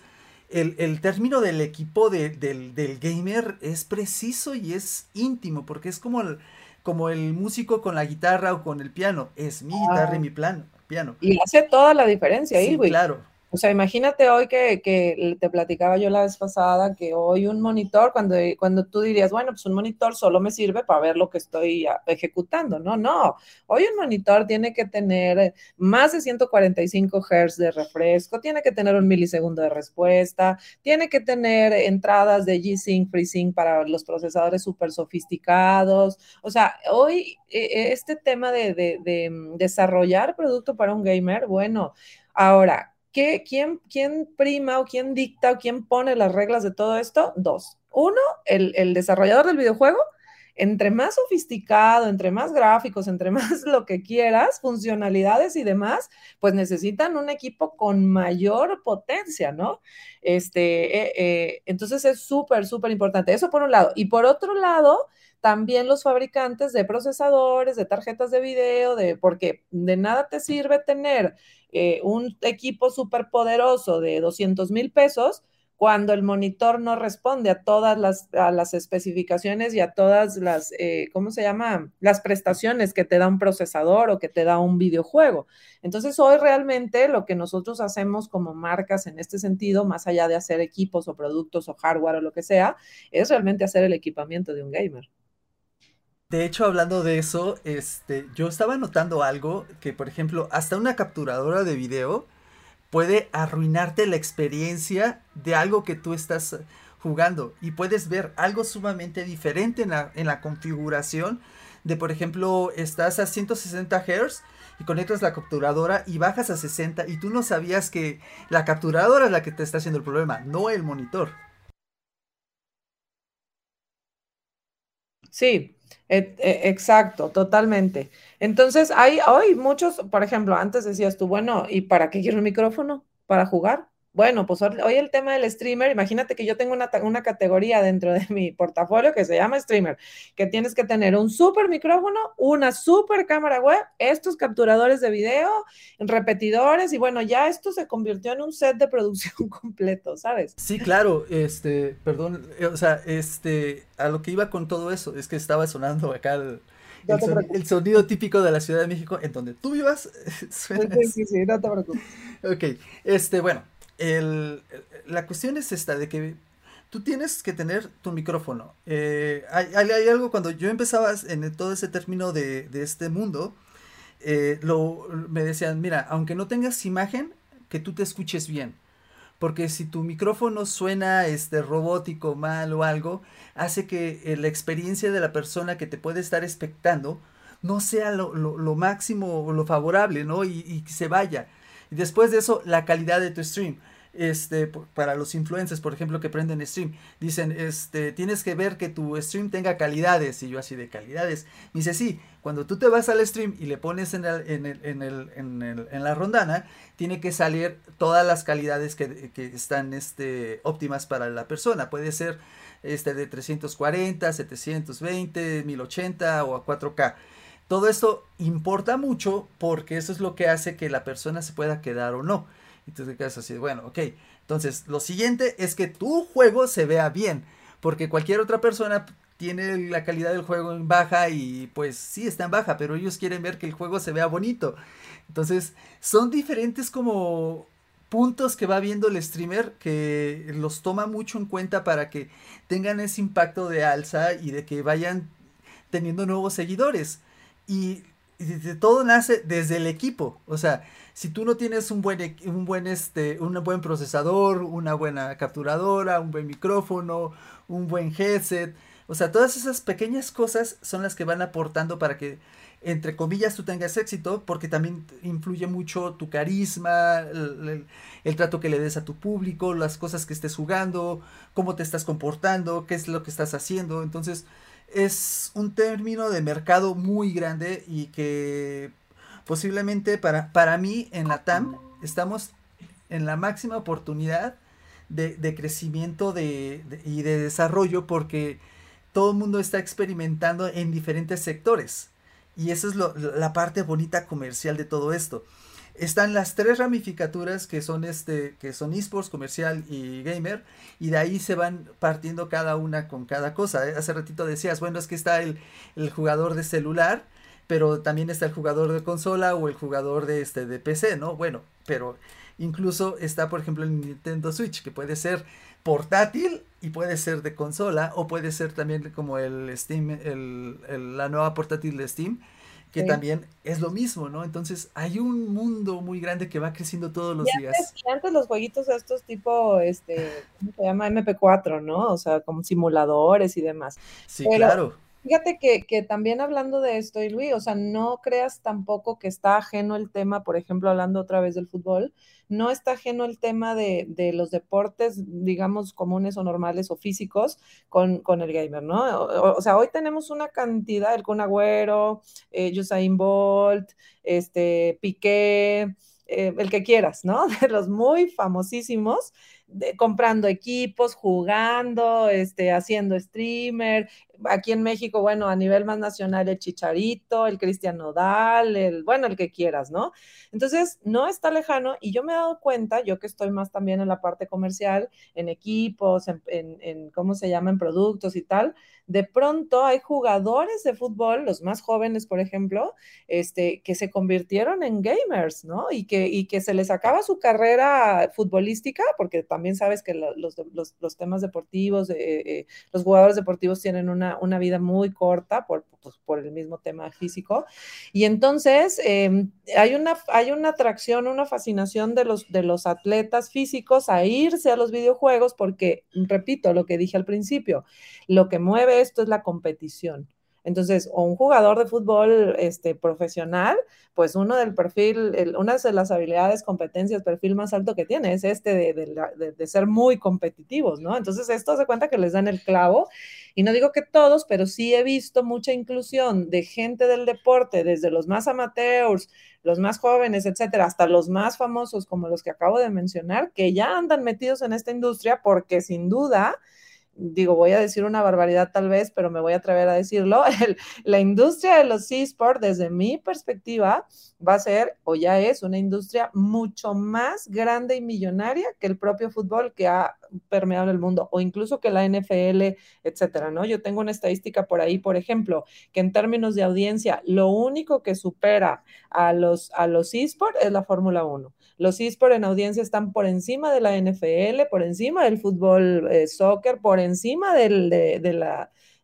el, el término del equipo del, del, gamer es preciso y es íntimo, porque es como el, como el músico con la guitarra o con el piano. Es mi guitarra y mi plano, piano. Y hace toda la diferencia ahí, güey. claro. O sea, imagínate hoy que, que, te platicaba yo la vez pasada que hoy un monitor, cuando, cuando tú dirías, bueno, pues un monitor solo me sirve para ver lo que estoy ejecutando. No, no. Hoy un monitor tiene que tener más de 145 Hz de refresco, tiene que tener un milisegundo de respuesta, tiene que tener entradas de G-Sync, FreeSync para los procesadores súper sofisticados. O sea, hoy e, e, este tema de, de, de desarrollar producto para un gamer, bueno, ahora ¿qué, quién, ¿quién prima o quién dicta o quién pone las reglas de todo esto? Dos. Uno, el, el desarrollador del videojuego entre más sofisticado, entre más gráficos, entre más lo que quieras, funcionalidades y demás, pues necesitan un equipo con mayor potencia, ¿no? Este, eh, eh, entonces es súper, súper importante. Eso por un lado. Y por otro lado, también los fabricantes de procesadores, de tarjetas de video, de, porque de nada te sirve tener eh, un equipo súper poderoso de 200 mil pesos cuando el monitor no responde a todas las, las especificaciones y a todas las, eh, ¿cómo se llama? Las prestaciones que te da un procesador o que te da un videojuego. Entonces, hoy realmente lo que nosotros hacemos como marcas en este sentido, más allá de hacer equipos o productos o hardware o lo que sea, es realmente hacer el equipamiento de un gamer. De hecho, hablando de eso, este, yo estaba notando algo que, por ejemplo, hasta una capturadora de video, puede arruinarte la experiencia de algo que tú estás jugando y puedes ver algo sumamente diferente en la, configuración de por ejemplo estás a 160 Hz y conectas la capturadora y bajas a 60 y tú no sabías que la capturadora es la que te está haciendo el problema, no el monitor. Sí, exacto, totalmente. Entonces, hay hoy muchos, por ejemplo, antes decías tú, bueno, ¿y para qué quiero un micrófono? ¿Para jugar? Bueno, pues hoy el tema del streamer, imagínate que yo tengo una, una, categoría dentro de mi portafolio que se llama streamer, que tienes que tener un super micrófono, una super cámara web, estos capturadores de video, repetidores, y bueno, ya esto se convirtió en un set de producción completo, ¿sabes? Sí, claro, este, perdón, eh, o sea, este, a lo que iba con todo eso, es que estaba sonando acá el... El, sonido típico de la Ciudad de México, en donde tú vivas, suena. Sí, sí, sí, no te preocupes. Ok, este, bueno, la cuestión es esta, de que tú tienes que tener tu micrófono. Eh, hay, algo cuando yo empezaba en todo ese término de, este mundo, eh, lo, me decían, mira, aunque no tengas imagen, que tú te escuches bien. Porque si tu micrófono suena este, robótico, mal o algo, hace que eh, la experiencia de la persona que te puede estar expectando no sea lo, máximo o lo favorable, ¿no? Y se vaya. Y después de eso, la calidad de tu stream este, para los influencers, por ejemplo, que prenden stream, dicen, este, tienes que ver que tu stream tenga calidades, y yo así de calidades, me dice, sí, cuando tú te vas al stream y le pones en, la rondana, tiene que salir todas las calidades que, que, están este, óptimas para la persona, puede ser este, de 340, 720, 1080 o a 4K. Todo esto importa mucho porque eso es lo que hace que la persona se pueda quedar o no. Y tú te quedas así, bueno, ok. Entonces, lo siguiente es que tu juego se vea bien. Porque cualquier otra persona tiene la calidad del juego en baja y pues sí está en baja, pero ellos quieren ver que el juego se vea bonito. Entonces, son diferentes como puntos que va viendo el streamer que los toma mucho en cuenta para que tengan ese impacto de alza y de que vayan teniendo nuevos seguidores. Y, de todo nace desde el equipo. O sea, si tú no tienes un buen, un buen, este, un buen procesador, una buena capturadora, un buen micrófono, un buen headset, o sea, todas esas pequeñas cosas son las que van aportando para que, entre comillas, tú tengas éxito, porque también influye mucho tu carisma, el, el, trato que le des a tu público, las cosas que estés jugando, cómo te estás comportando, qué es lo que estás haciendo. Entonces, es un término de mercado muy grande y que posiblemente para, para mí en la TAM estamos en la máxima oportunidad de, crecimiento de, y de desarrollo porque todo el mundo está experimentando en diferentes sectores. Y esa es la parte bonita comercial de todo esto. Están las tres ramificaturas que son este, que son esports, comercial y gamer, y de ahí se van partiendo cada una con cada cosa. Hace ratito decías, bueno, es que está el, el jugador de celular, pero también está el jugador de consola o el jugador de este de PC, ¿no? Bueno, pero incluso está por ejemplo el Nintendo Switch que puede ser portátil y puede ser de consola o puede ser también como el Steam, el, la nueva portátil de Steam que también es lo mismo, ¿no? Entonces hay un mundo muy grande que va creciendo todos los días. Y antes los jueguitos estos tipo, este, ¿cómo se llama? MP4, ¿no? O sea, como simuladores y demás. Sí, claro Fíjate que, que, también hablando de esto, y Luis, o sea, no creas tampoco que está ajeno el tema, por ejemplo, hablando otra vez del fútbol, no está ajeno el tema de, de los deportes, digamos, comunes o normales o físicos con, con el gamer, ¿no? O, sea, hoy tenemos una cantidad, el Kun Agüero, eh, Usain Bolt, este, Piqué, eh, el que quieras, ¿no? De los muy famosísimos, de, comprando equipos, jugando, este, haciendo streamer. Aquí en México, bueno, a nivel más nacional, el Chicharito, el Cristian Nodal, el, bueno, el que quieras, ¿no? Entonces, no está lejano y yo me he dado cuenta, yo que estoy más también en la parte comercial, en equipos, en, en, ¿cómo se llama?, en productos y tal, de pronto hay jugadores de fútbol, los más jóvenes, por ejemplo, este, que se convirtieron en gamers, ¿no? Y que, y que se les acaba su carrera futbolística, porque también sabes que los, los, temas deportivos, eh, eh, los jugadores deportivos tienen una, una vida muy corta por, pues, por, el mismo tema físico. Y entonces eh, hay, una, hay una atracción, una fascinación de los, de los atletas físicos a irse a los videojuegos, porque, repito, lo que dije al principio, lo que mueve esto es la competición. Entonces, o un jugador de fútbol este, profesional, pues uno del perfil, una de las habilidades, competencias, perfil más alto que tiene es este de, de, de, ser muy competitivos, ¿no? Entonces, esto se cuenta que les dan el clavo. Y no digo que todos, pero sí he visto mucha inclusión de gente del deporte, desde los más amateurs, los más jóvenes, etcétera, hasta los más famosos como los que acabo de mencionar, que ya andan metidos en esta industria porque sin duda digo, voy a decir una barbaridad tal vez, pero me voy a atrever a decirlo, el, la industria de los esports, desde mi perspectiva, va a ser o ya es una industria mucho más grande y millonaria que el propio fútbol que ha permeado el mundo, o incluso que la NFL, etcétera, ¿no? Yo tengo una estadística por ahí, por ejemplo, que en términos de audiencia, lo único que supera a los, a los esports es la Fórmula 1. Los esports en audiencia están por encima de la NFL, por encima del fútbol, eh, soccer, por encima del, de,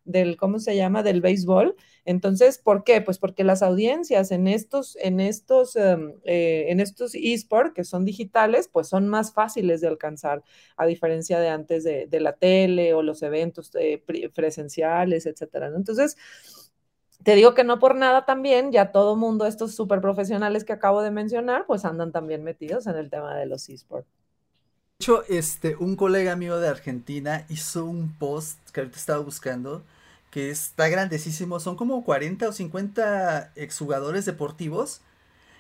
del, ¿cómo se llama?, del béisbol. Entonces, ¿por qué? Pues porque las audiencias en estos, en estos, um, eh, en estos esports que son digitales, pues son más fáciles de alcanzar, a diferencia de antes de, la tele o los eventos eh, presenciales, etcétera. Entonces, te digo que no por nada también, ya todo mundo, estos súper profesionales que acabo de mencionar, pues andan también metidos en el tema de los esports. De hecho, este, un colega mío de Argentina hizo un post que ahorita estaba buscando, que está grandísimo, son como 40 o 50 exjugadores deportivos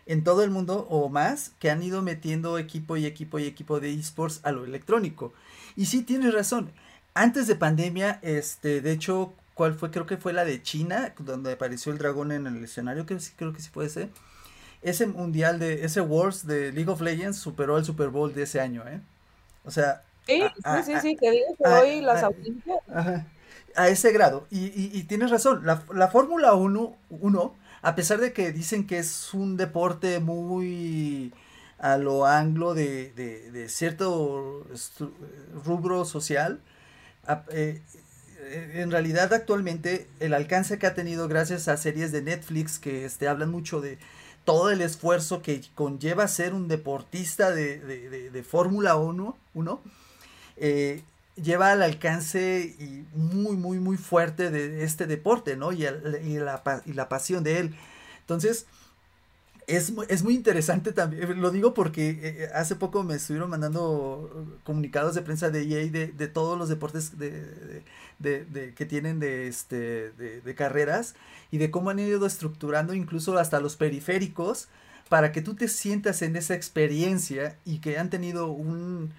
en todo el mundo o más que han ido metiendo equipo y equipo y equipo de esports a lo electrónico. Y sí, tienes razón. Antes de pandemia, este, de hecho, ¿Cuál fue? Creo que fue la de China, donde apareció el dragón en el escenario, que creo que sí puede ser. Ese mundial de, ese Wars de League of Legends superó el Super Bowl de ese año, ¿eh? O sea... Sí, a, sí, sí, sí, que digo que hoy las audiencias... A ese grado. Y, y, y tienes razón, la, la Fórmula 1, 1, a pesar de que dicen que es un deporte muy a lo anglo de, de, de cierto rubro social, eh, en realidad actualmente el alcance que ha tenido gracias a series de Netflix que este, hablan mucho de todo el esfuerzo que conlleva ser un deportista de, de, de, Fórmula 1, uno, eh, lleva al alcance y muy, muy, muy fuerte de este deporte, ¿no? Y, y, la, y la pasión de él. Entonces, es, es, muy interesante también, lo digo porque eh, hace poco me estuvieron mandando comunicados de prensa de EA de, de todos los deportes de, de, de, que tienen de, este, de, carreras y de cómo han ido estructurando incluso hasta los periféricos para que tú te sientas en esa experiencia y que han tenido un,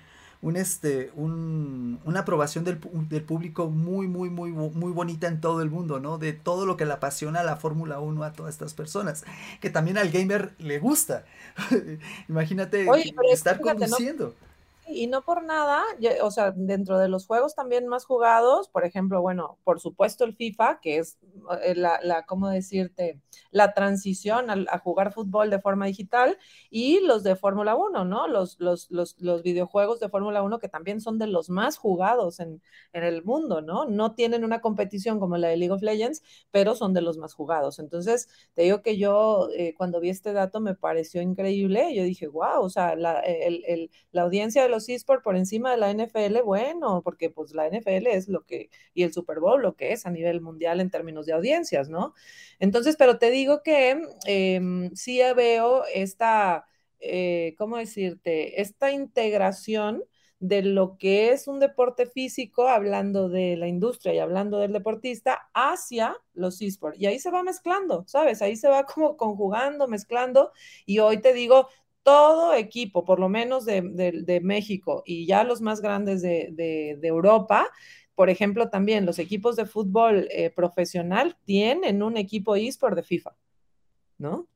un este un, una aprobación del, del, público muy muy muy muy bonita en todo el mundo, ¿no? De todo lo que le apasiona la Fórmula 1 a todas estas personas, que también al gamer le gusta. Imagínate Oye, estar fíjate, conduciendo. ¿no? Y no por nada, o sea, dentro de los juegos también más jugados, por ejemplo, bueno, por supuesto el FIFA, que es eh, la, la ¿cómo decirte? La transición a, a, jugar fútbol de forma digital y los de Fórmula 1, ¿no? Los, los, los, los videojuegos de Fórmula 1 que también son de los más jugados en, en, el mundo, ¿no? No tienen una competición como la de League of Legends, pero son de los más jugados. Entonces, te digo que yo eh, cuando vi este dato me pareció increíble, yo dije, wow, o sea, la, el, el, la audiencia de los los esports por encima de la NFL, bueno, porque pues la NFL es lo que, y el Super Bowl lo que es a nivel mundial en términos de audiencias, ¿no? Entonces, pero te digo que eh, sí veo esta, eh, ¿cómo decirte? Esta integración de lo que es un deporte físico, hablando de la industria y hablando del deportista, hacia los esports. Y ahí se va mezclando, ¿sabes? Ahí se va como conjugando, mezclando. Y hoy te digo, todo equipo, por lo menos de, México y ya los más grandes de, de, Europa, por ejemplo, también los equipos de fútbol eh, profesional tienen un equipo eSport de FIFA, ¿no?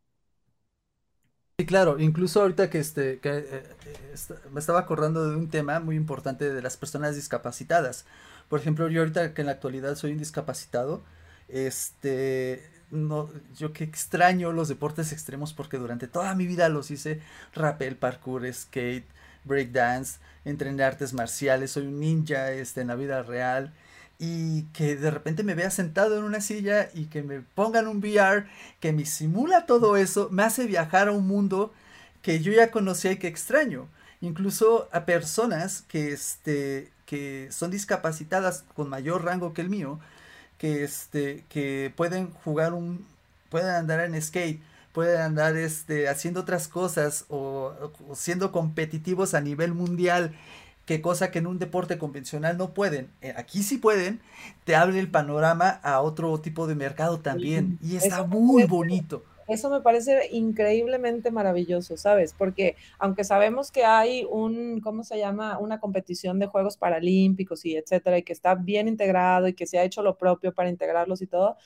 Sí, claro, incluso ahorita que este que, eh, eh, me estaba acordando de un tema muy importante de las personas discapacitadas. Por ejemplo, yo ahorita que en la actualidad soy un discapacitado, este no yo que extraño los deportes extremos porque durante toda mi vida los hice rappel, parkour, skate, breakdance, entrené artes marciales, soy un ninja este en la vida real y que de repente me vea sentado en una silla y que me pongan un VR que me simula todo eso, me hace viajar a un mundo que yo ya conocía y que extraño. Incluso a personas que, este, que son discapacitadas con mayor rango que el mío, que, este, que pueden jugar un, pueden andar en skate, pueden andar este, haciendo otras cosas o, o siendo competitivos a nivel mundial que cosa que en un deporte convencional no pueden. Eh, aquí sí pueden, te abre el panorama a otro tipo de mercado también y está muy bonito. Eso me parece increíblemente maravilloso, ¿sabes? Porque aunque sabemos que hay un, ¿cómo se llama? Una competición de Juegos Paralímpicos y etcétera, y que está bien integrado y que se ha hecho lo propio para integrarlos y todo,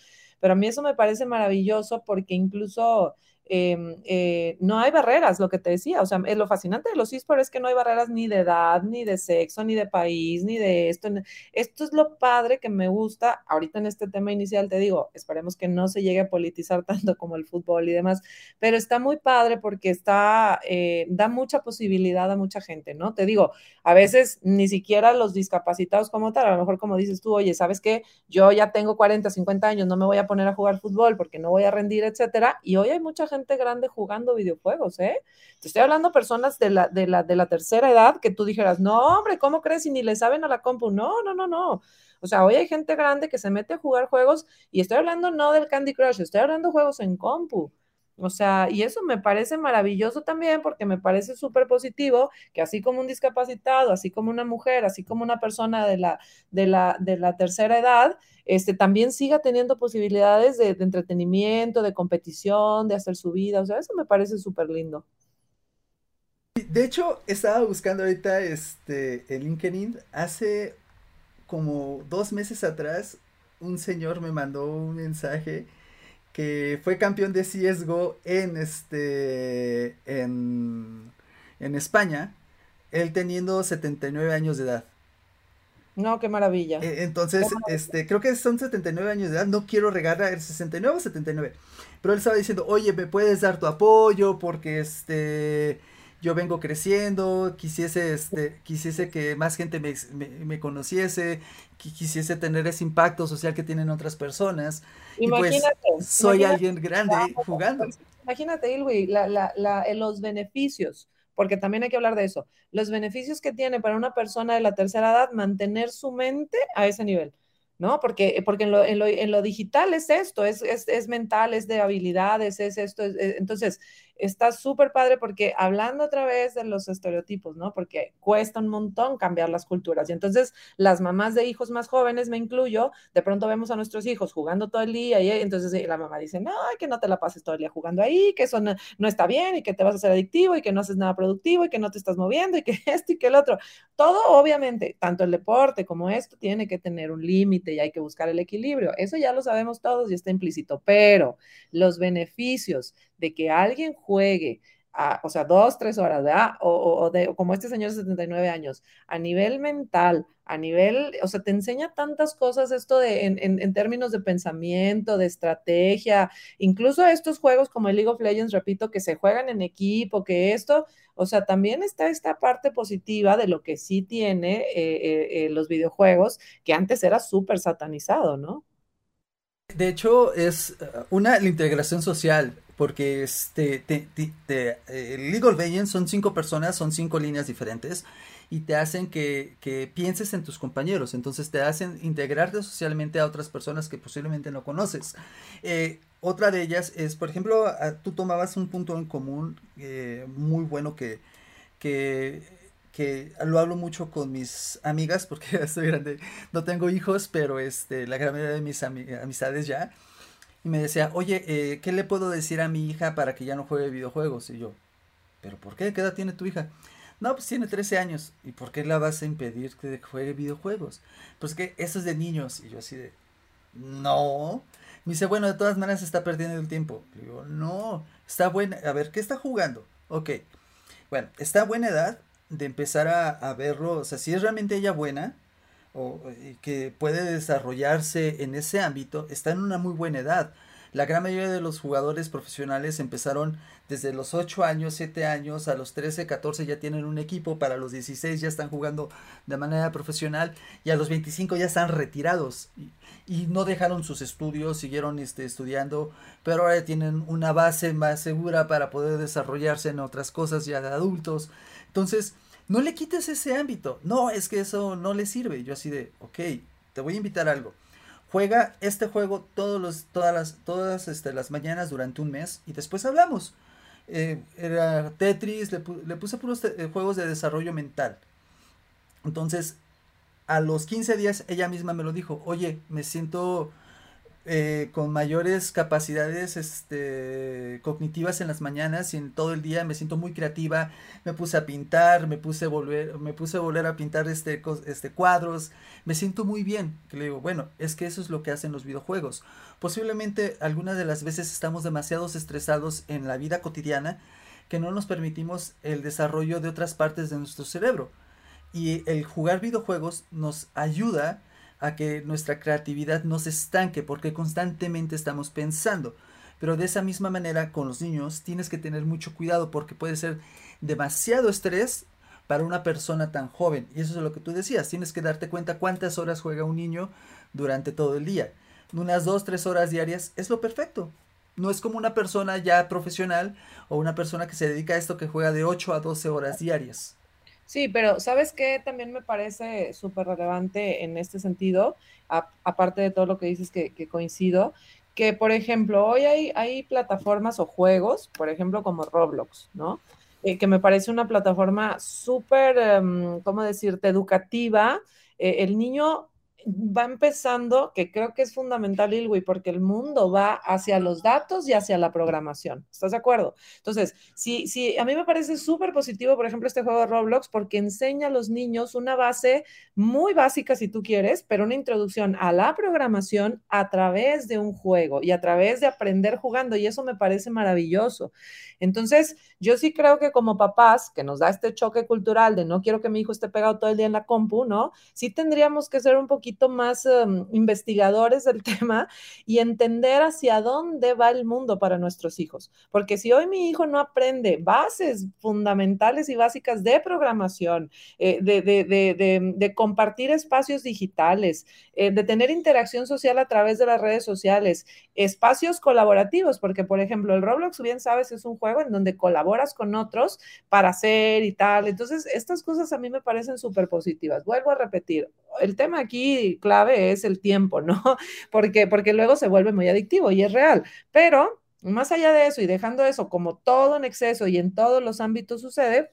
pero a mí eso me parece maravilloso porque incluso Em, eh, no hay barreras, lo que te decía, o sea, lo fascinante de los esports es que no hay barreras ni de edad, ni de sexo, ni de país, ni de esto. Esto es lo padre que me gusta. Ahorita en este tema inicial te digo, esperemos que no se llegue a politizar tanto como el fútbol y demás, pero está muy padre porque está, eh, da mucha posibilidad a mucha gente, ¿no? Te digo, a veces ni siquiera los discapacitados como tal, a lo mejor como dices tú, oye, ¿sabes qué? Yo ya tengo 40, 50 años, no me voy a poner a jugar fútbol porque no voy a rendir, etcétera, y hoy hay mucha gente gente grande jugando videojuegos, ¿eh? Te estoy hablando personas de la, de la, de la tercera edad que tú dijeras, no, hombre, ¿cómo crees? Y ni le saben a la compu. No, no, no, no. O sea, hoy hay gente grande que se mete a jugar juegos y estoy hablando no del Candy Crush, estoy hablando juegos en compu. O sea, y eso me parece maravilloso también porque me parece súper positivo que así como un discapacitado, así como una mujer, así como una persona de la, de la, de la tercera edad, este, también siga teniendo posibilidades de, entretenimiento, de competición, de hacer su vida. O sea, eso me parece súper lindo. De hecho, estaba buscando ahorita este, el LinkedIn. Hace como dos meses atrás, un señor me mandó un mensaje que fue campeón de CSGO en este en, en España, él teniendo 79 años de edad. No, qué maravilla. E, entonces, este, creo que son 79 años de edad, no quiero regalar el 69 o 79. Pero él estaba diciendo, "Oye, ¿me puedes dar tu apoyo porque este yo vengo creciendo, quisiese, este, quisiese que más gente me, me, conociese, quisiese tener ese impacto social que tienen otras personas. Pues, imagínate. soy alguien grande jugando. Imagínate, Ilwi, la, la, la, los beneficios, porque también hay que hablar de eso, los beneficios que tiene para una persona de la tercera edad mantener su mente a ese nivel. ¿no? Porque, porque en, lo, en, lo, en lo digital es esto, es, es, es, mental, es de habilidades, es esto. entonces, está súper padre porque hablando otra vez de los estereotipos, ¿no? Porque cuesta un montón cambiar las culturas. Y entonces, las mamás de hijos más jóvenes, me incluyo, de pronto vemos a nuestros hijos jugando todo el día y entonces la mamá dice, no, que no te la pases todo el día jugando ahí, que eso no, no está bien y que te vas a hacer adictivo y que no haces nada productivo y que no te estás moviendo y que esto y que el otro. Todo, obviamente, tanto el deporte como esto tiene que tener un límite y hay que buscar el equilibrio. Eso ya lo sabemos todos y está implícito, pero los beneficios de que alguien juegue, o sea, dos, tres horas, ¿verdad? O, de, como este señor de 79 años, a nivel mental, a nivel, o sea, te enseña tantas cosas esto de, en, en, términos de pensamiento, de estrategia, incluso estos juegos como el League of Legends, repito, que se juegan en equipo, que esto, o sea, también está esta parte positiva de lo que sí tiene eh, eh, eh, los videojuegos, que antes era súper satanizado, ¿no? De hecho, es una, la integración social porque este, te, te, eh, League of Legends son cinco personas, son cinco líneas diferentes y te hacen que, que, pienses en tus compañeros, entonces te hacen integrarte socialmente a otras personas que posiblemente no conoces. Eh, otra de ellas es, por ejemplo, tú tomabas un punto en común eh, muy bueno que, que, que, lo hablo mucho con mis amigas, porque ya estoy grande, no tengo hijos, pero este, la gran mayoría de mis amistades ya. Y me decía, oye, eh, ¿qué le puedo decir a mi hija para que ya no juegue videojuegos? Y yo, ¿pero por qué? ¿Qué edad tiene tu hija? No, pues tiene 13 años. ¿Y por qué la vas a impedir que juegue videojuegos? Pues que eso es de niños. Y yo así de, no. Me dice, bueno, de todas maneras está perdiendo el tiempo. Le digo, no, está buena. A ver, ¿qué está jugando? Ok. Bueno, está a buena edad de empezar a, verlo. O sea, si es realmente ella buena o que puede desarrollarse en ese ámbito, está en una muy buena edad. La gran mayoría de los jugadores profesionales empezaron desde los 8 años, 7 años, a los 13, 14 ya tienen un equipo, para los 16 ya están jugando de manera profesional y a los 25 ya están retirados y, no dejaron sus estudios, siguieron este, estudiando, pero ahora tienen una base más segura para poder desarrollarse en otras cosas ya de adultos. Entonces, no le quites ese ámbito. No, es que eso no le sirve. Yo así de, ok, te voy a invitar a algo Juega este juego todos los, todas las, todas este, las mañanas durante un mes y después hablamos. Eh, era Tetris, le, puse puros eh, juegos de desarrollo mental. Entonces, a los 15 días ella misma me lo dijo, oye, me siento eh, con mayores capacidades este, cognitivas en las mañanas y en todo el día me siento muy creativa, me puse a pintar, me puse a volver, me puse a volver a pintar este, este cuadros, me siento muy bien, que le digo, bueno, es que eso es lo que hacen los videojuegos. Posiblemente algunas de las veces estamos demasiado estresados en la vida cotidiana que no nos permitimos el desarrollo de otras partes de nuestro cerebro. Y el jugar videojuegos nos ayuda a que nuestra creatividad no se estanque porque constantemente estamos pensando. Pero de esa misma manera con los niños tienes que tener mucho cuidado porque puede ser demasiado estrés para una persona tan joven. Y eso es lo que tú decías, tienes que darte cuenta cuántas horas juega un niño durante todo el día. Unas dos, tres horas diarias es lo perfecto. No es como una persona ya profesional o una persona que se dedica a esto que juega de 8 a 12 horas diarias. Sí, pero ¿sabes qué? También me parece súper relevante en este sentido, aparte de todo lo que dices que, coincido, que por ejemplo, hoy hay, hay, plataformas o juegos, por ejemplo, como Roblox, ¿no? Eh, que me parece una plataforma súper, em, ¿cómo decirte?, educativa. Eh, el niño va empezando, que creo que es fundamental, Ilwi, porque el mundo va hacia los datos y hacia la programación. ¿Estás de acuerdo? Entonces, sí, sí, a mí me parece súper positivo, por ejemplo, este juego de Roblox, porque enseña a los niños una base muy básica, si tú quieres, pero una introducción a la programación a través de un juego y a través de aprender jugando, y eso me parece maravilloso. Entonces, yo sí creo que como papás, que nos da este choque cultural de no quiero que mi hijo esté pegado todo el día en la compu, ¿no? Sí tendríamos que ser un poquito más em, investigadores del tema y entender hacia dónde va el mundo para nuestros hijos. Porque si hoy mi hijo no aprende bases fundamentales y básicas de programación, eh, de, compartir espacios digitales, eh, de tener interacción social a través de las redes sociales, espacios colaborativos, porque por ejemplo el Roblox, bien sabes, es un juego en donde colaboras con otros para hacer y tal. Entonces, estas cosas a mí me parecen súper positivas. Vuelvo a repetir, el tema aquí clave es el tiempo, ¿no? Porque, porque luego se vuelve muy adictivo y es real. Pero más allá de eso y dejando eso como todo en exceso y en todos los ámbitos sucede,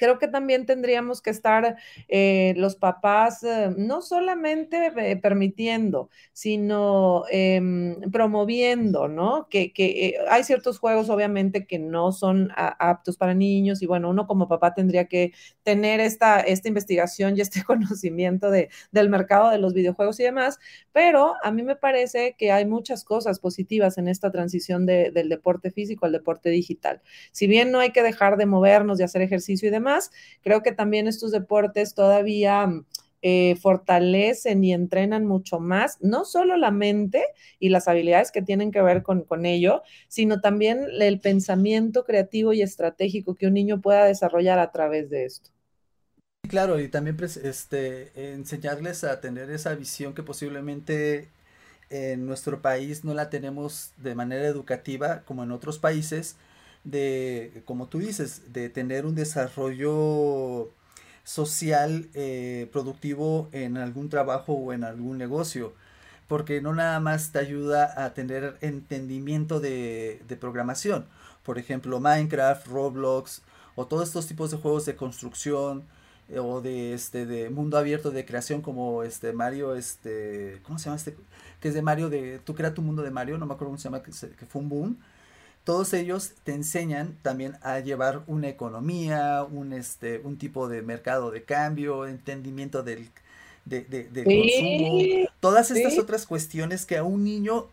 creo que también tendríamos que estar eh, los papás eh, no solamente eh, permitiendo, sino em, promoviendo, ¿no? Que, hay ciertos juegos obviamente que no son aptos para niños y bueno, uno como papá tendría que tener esta, esta investigación y este conocimiento de, del mercado de los videojuegos y demás, pero a mí me parece que hay muchas cosas positivas en esta transición del deporte físico al deporte digital. Si bien no hay que dejar de movernos, de hacer ejercicio y demás, creo que también estos deportes todavía eh, fortalecen y entrenan mucho más, no solo la mente y las habilidades que tienen que ver con, ello, sino también el pensamiento creativo y estratégico que un niño pueda desarrollar a través de esto. Claro, y también pues, este, enseñarles a tener esa visión que posiblemente en nuestro país no la tenemos de manera educativa como en otros países, de, como tú dices, de tener un desarrollo social eh, productivo en algún trabajo o en algún negocio porque no nada más te ayuda a tener entendimiento de, programación. Por ejemplo, Minecraft, Roblox o todos estos tipos de juegos de construcción eh, o de este de mundo abierto de creación como este Mario este ¿cómo se llama este? que es de Mario de tú creas tu mundo de Mario, no me acuerdo cómo se llama que fue un boom. Todos ellos te enseñan también a llevar una economía, un este un tipo de mercado de cambio, entendimiento del de, de, consumo, todas estas otras cuestiones que a un niño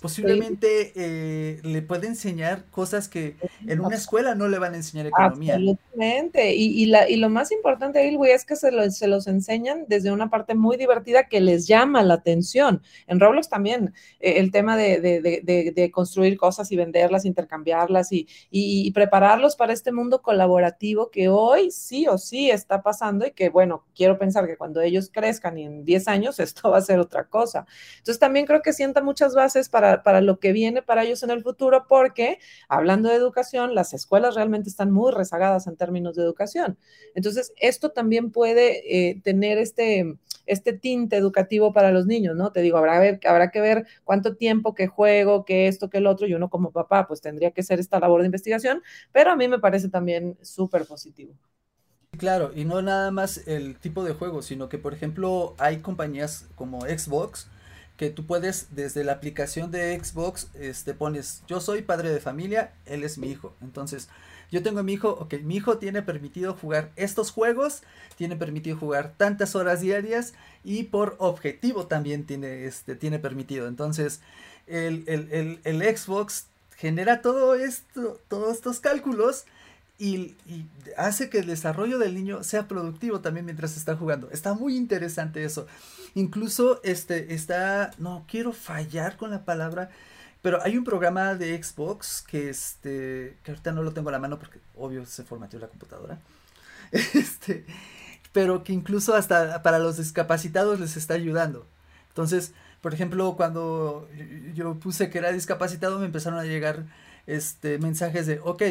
posiblemente eh, le puede enseñar cosas que en una escuela no le van a enseñar economía. Absolutamente. Y, y, la, y lo más importante, Ilwi, es que se, se, los enseñan desde una parte muy divertida que les llama la atención. En Roblox también eh, el tema de, de, de, construir cosas y venderlas, intercambiarlas y, y, prepararlos para este mundo colaborativo que hoy sí o sí está pasando y que, bueno, quiero pensar que cuando ellos crezcan y en 10 años esto va a ser otra cosa. Entonces también creo que sienta muchas bases para para, lo que viene para ellos en el futuro, porque hablando de educación, las escuelas realmente están muy rezagadas en términos de educación. Entonces, esto también puede eh, tener este, este tinte educativo para los niños, ¿no? Te digo, habrá, ver, habrá que ver cuánto tiempo que juego, que esto, que el otro, y uno como papá, pues tendría que hacer esta labor de investigación, pero a mí me parece también súper positivo. Claro, y no nada más el tipo de juego, sino que, por ejemplo, hay compañías como Xbox que tú puedes desde la aplicación de Xbox, este, pones, yo soy padre de familia, él es mi hijo. Entonces, yo tengo a mi hijo, ok, mi hijo tiene permitido jugar estos juegos, tiene permitido jugar tantas horas diarias y por objetivo también tiene, este, tiene permitido. Entonces, el, el, el, Xbox genera todo esto, todos estos cálculos y, hace que el desarrollo del niño sea productivo también mientras está jugando. Está muy interesante eso. Incluso este está, no quiero fallar con la palabra, pero hay un programa de Xbox que este, que ahorita no lo tengo a la mano porque obvio se formateó la computadora. Este, pero que incluso hasta para los discapacitados les está ayudando. Entonces, por ejemplo, cuando yo puse que era discapacitado, me empezaron a llegar este mensajes de, ok,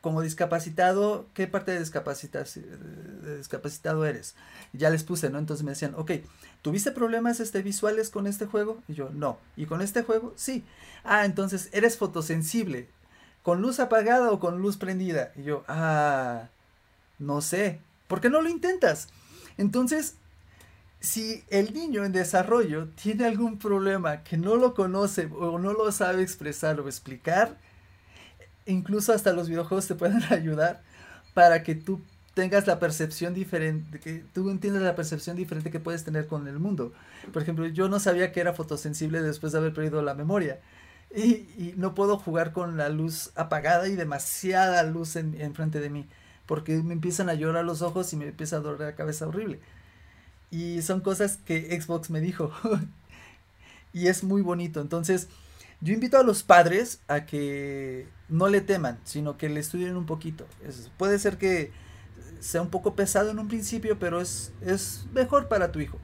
como discapacitado, ¿qué parte de, de discapacitado eres? ya les puse, ¿no? Entonces me decían, ok, ¿tuviste problemas este, visuales con este juego? Y yo, no. ¿Y con este juego? Sí. Ah, entonces, ¿eres fotosensible? ¿Con luz apagada o con luz prendida? Y yo, ah, no sé. ¿Por qué no lo intentas? Entonces, si el niño en desarrollo tiene algún problema que no lo conoce o no lo sabe expresar o explicar, incluso hasta los videojuegos te pueden ayudar para que tú tengas la percepción diferente, que tú entiendas la percepción diferente que puedes tener con el mundo. Por ejemplo, yo no sabía que era fotosensible después de haber perdido la memoria. Y, no puedo jugar con la luz apagada y demasiada luz en, frente de mí. Porque me empiezan a llorar los ojos y me empieza a doler la cabeza horrible. Y son cosas que Xbox me dijo. y es muy bonito. Entonces, yo invito a los padres a que no le teman, sino que le estudien un poquito. puede ser que sea un poco pesado en un principio, pero es, es mejor para tu hijo.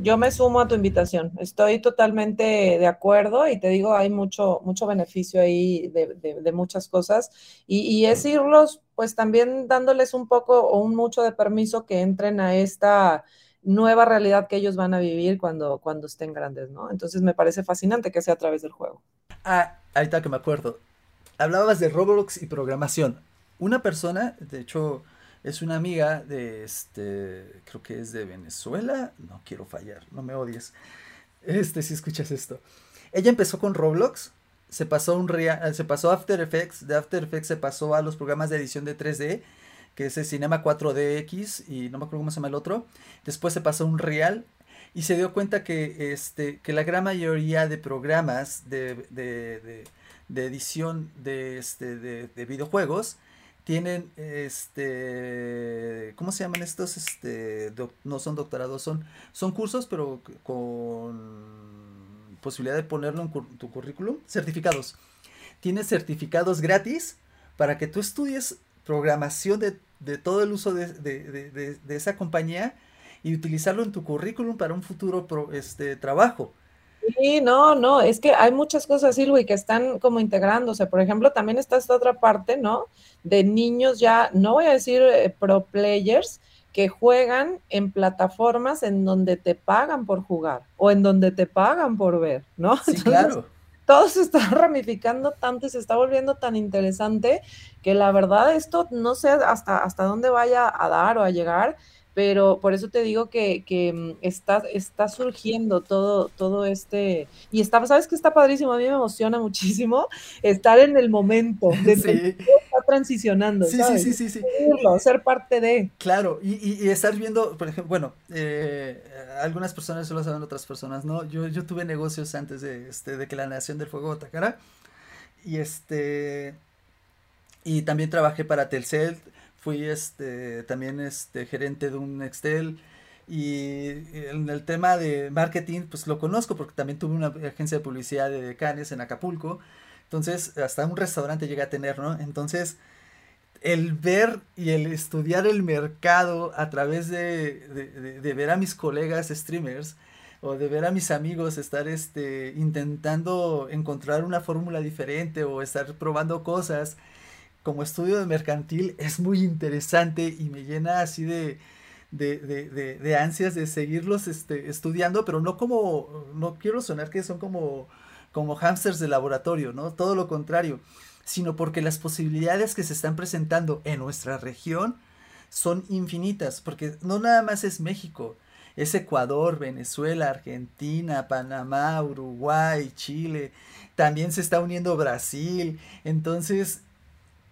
Yo me sumo a tu invitación, estoy totalmente de acuerdo y te digo, hay mucho, mucho beneficio ahí de, de, muchas cosas y, y, es irlos, pues también dándoles un poco o un mucho de permiso que entren a esta nueva realidad que ellos van a vivir cuando, cuando estén grandes, ¿no? Entonces me parece fascinante que sea a través del juego. Ah, ahorita que me acuerdo, hablabas de Roblox y programación. Una persona, de hecho, es una amiga de este, creo que es de Venezuela, no quiero fallar, no me odies. Este, si escuchas esto. Ella empezó con Roblox, se pasó un se pasó After Effects, de After Effects se pasó a los programas de edición de 3D, que es el Cinema 4DX y no me acuerdo cómo se llama el otro. Después se pasó a un Real y se dio cuenta que este que la gran mayoría de programas de, de, de, edición de este de, videojuegos tienen este ¿cómo se llaman estos? este no son doctorados, son son cursos pero con posibilidad de ponerlo en tu currículum, certificados. Tienes certificados gratis para que tú estudies programación de, de todo el uso de, de, de, esa compañía y utilizarlo en tu currículum para un futuro este, trabajo. Sí, no, no, es que hay muchas cosas, Silvi, que están como integrándose. Por ejemplo, también está esta otra parte, ¿no? De niños ya, no voy a decir eh, pro players, que juegan en plataformas en donde te pagan por jugar o en donde te pagan por ver, ¿no? Sí, claro. Todo se está ramificando tanto y se está volviendo tan interesante que la verdad esto no sé hasta, hasta dónde vaya a dar o a llegar pero por eso te digo que, que mm, está, está surgiendo todo, todo este, y está, ¿sabes que está padrísimo? A mí me emociona muchísimo estar en el momento de está transicionando, sí, Sí, sí, sí, sí. ser parte de. Claro, y, y, estar viendo, por ejemplo, bueno, eh, algunas personas solo saben otras personas, ¿no? Yo, yo tuve negocios antes de, este, de que la Nación del Fuego atacara, y este, y también trabajé para Telcel, fui este, también este, gerente de un Excel y en el tema de marketing pues lo conozco porque también tuve una agencia de publicidad de Canes en Acapulco, entonces hasta un restaurante llegué a tener, ¿no? Entonces el ver y el estudiar el mercado a través de, de, ver a mis colegas streamers o de ver a mis amigos estar este, intentando encontrar una fórmula diferente o estar probando cosas como estudio de mercantil es muy interesante y me llena así de, de, de, de, ansias de seguirlos este, estudiando, pero no como, no quiero sonar que son como, como hamsters de laboratorio, ¿no? Todo lo contrario, sino porque las posibilidades que se están presentando en nuestra región son infinitas, porque no nada más es México, es Ecuador, Venezuela, Argentina, Panamá, Uruguay, Chile, también se está uniendo Brasil, entonces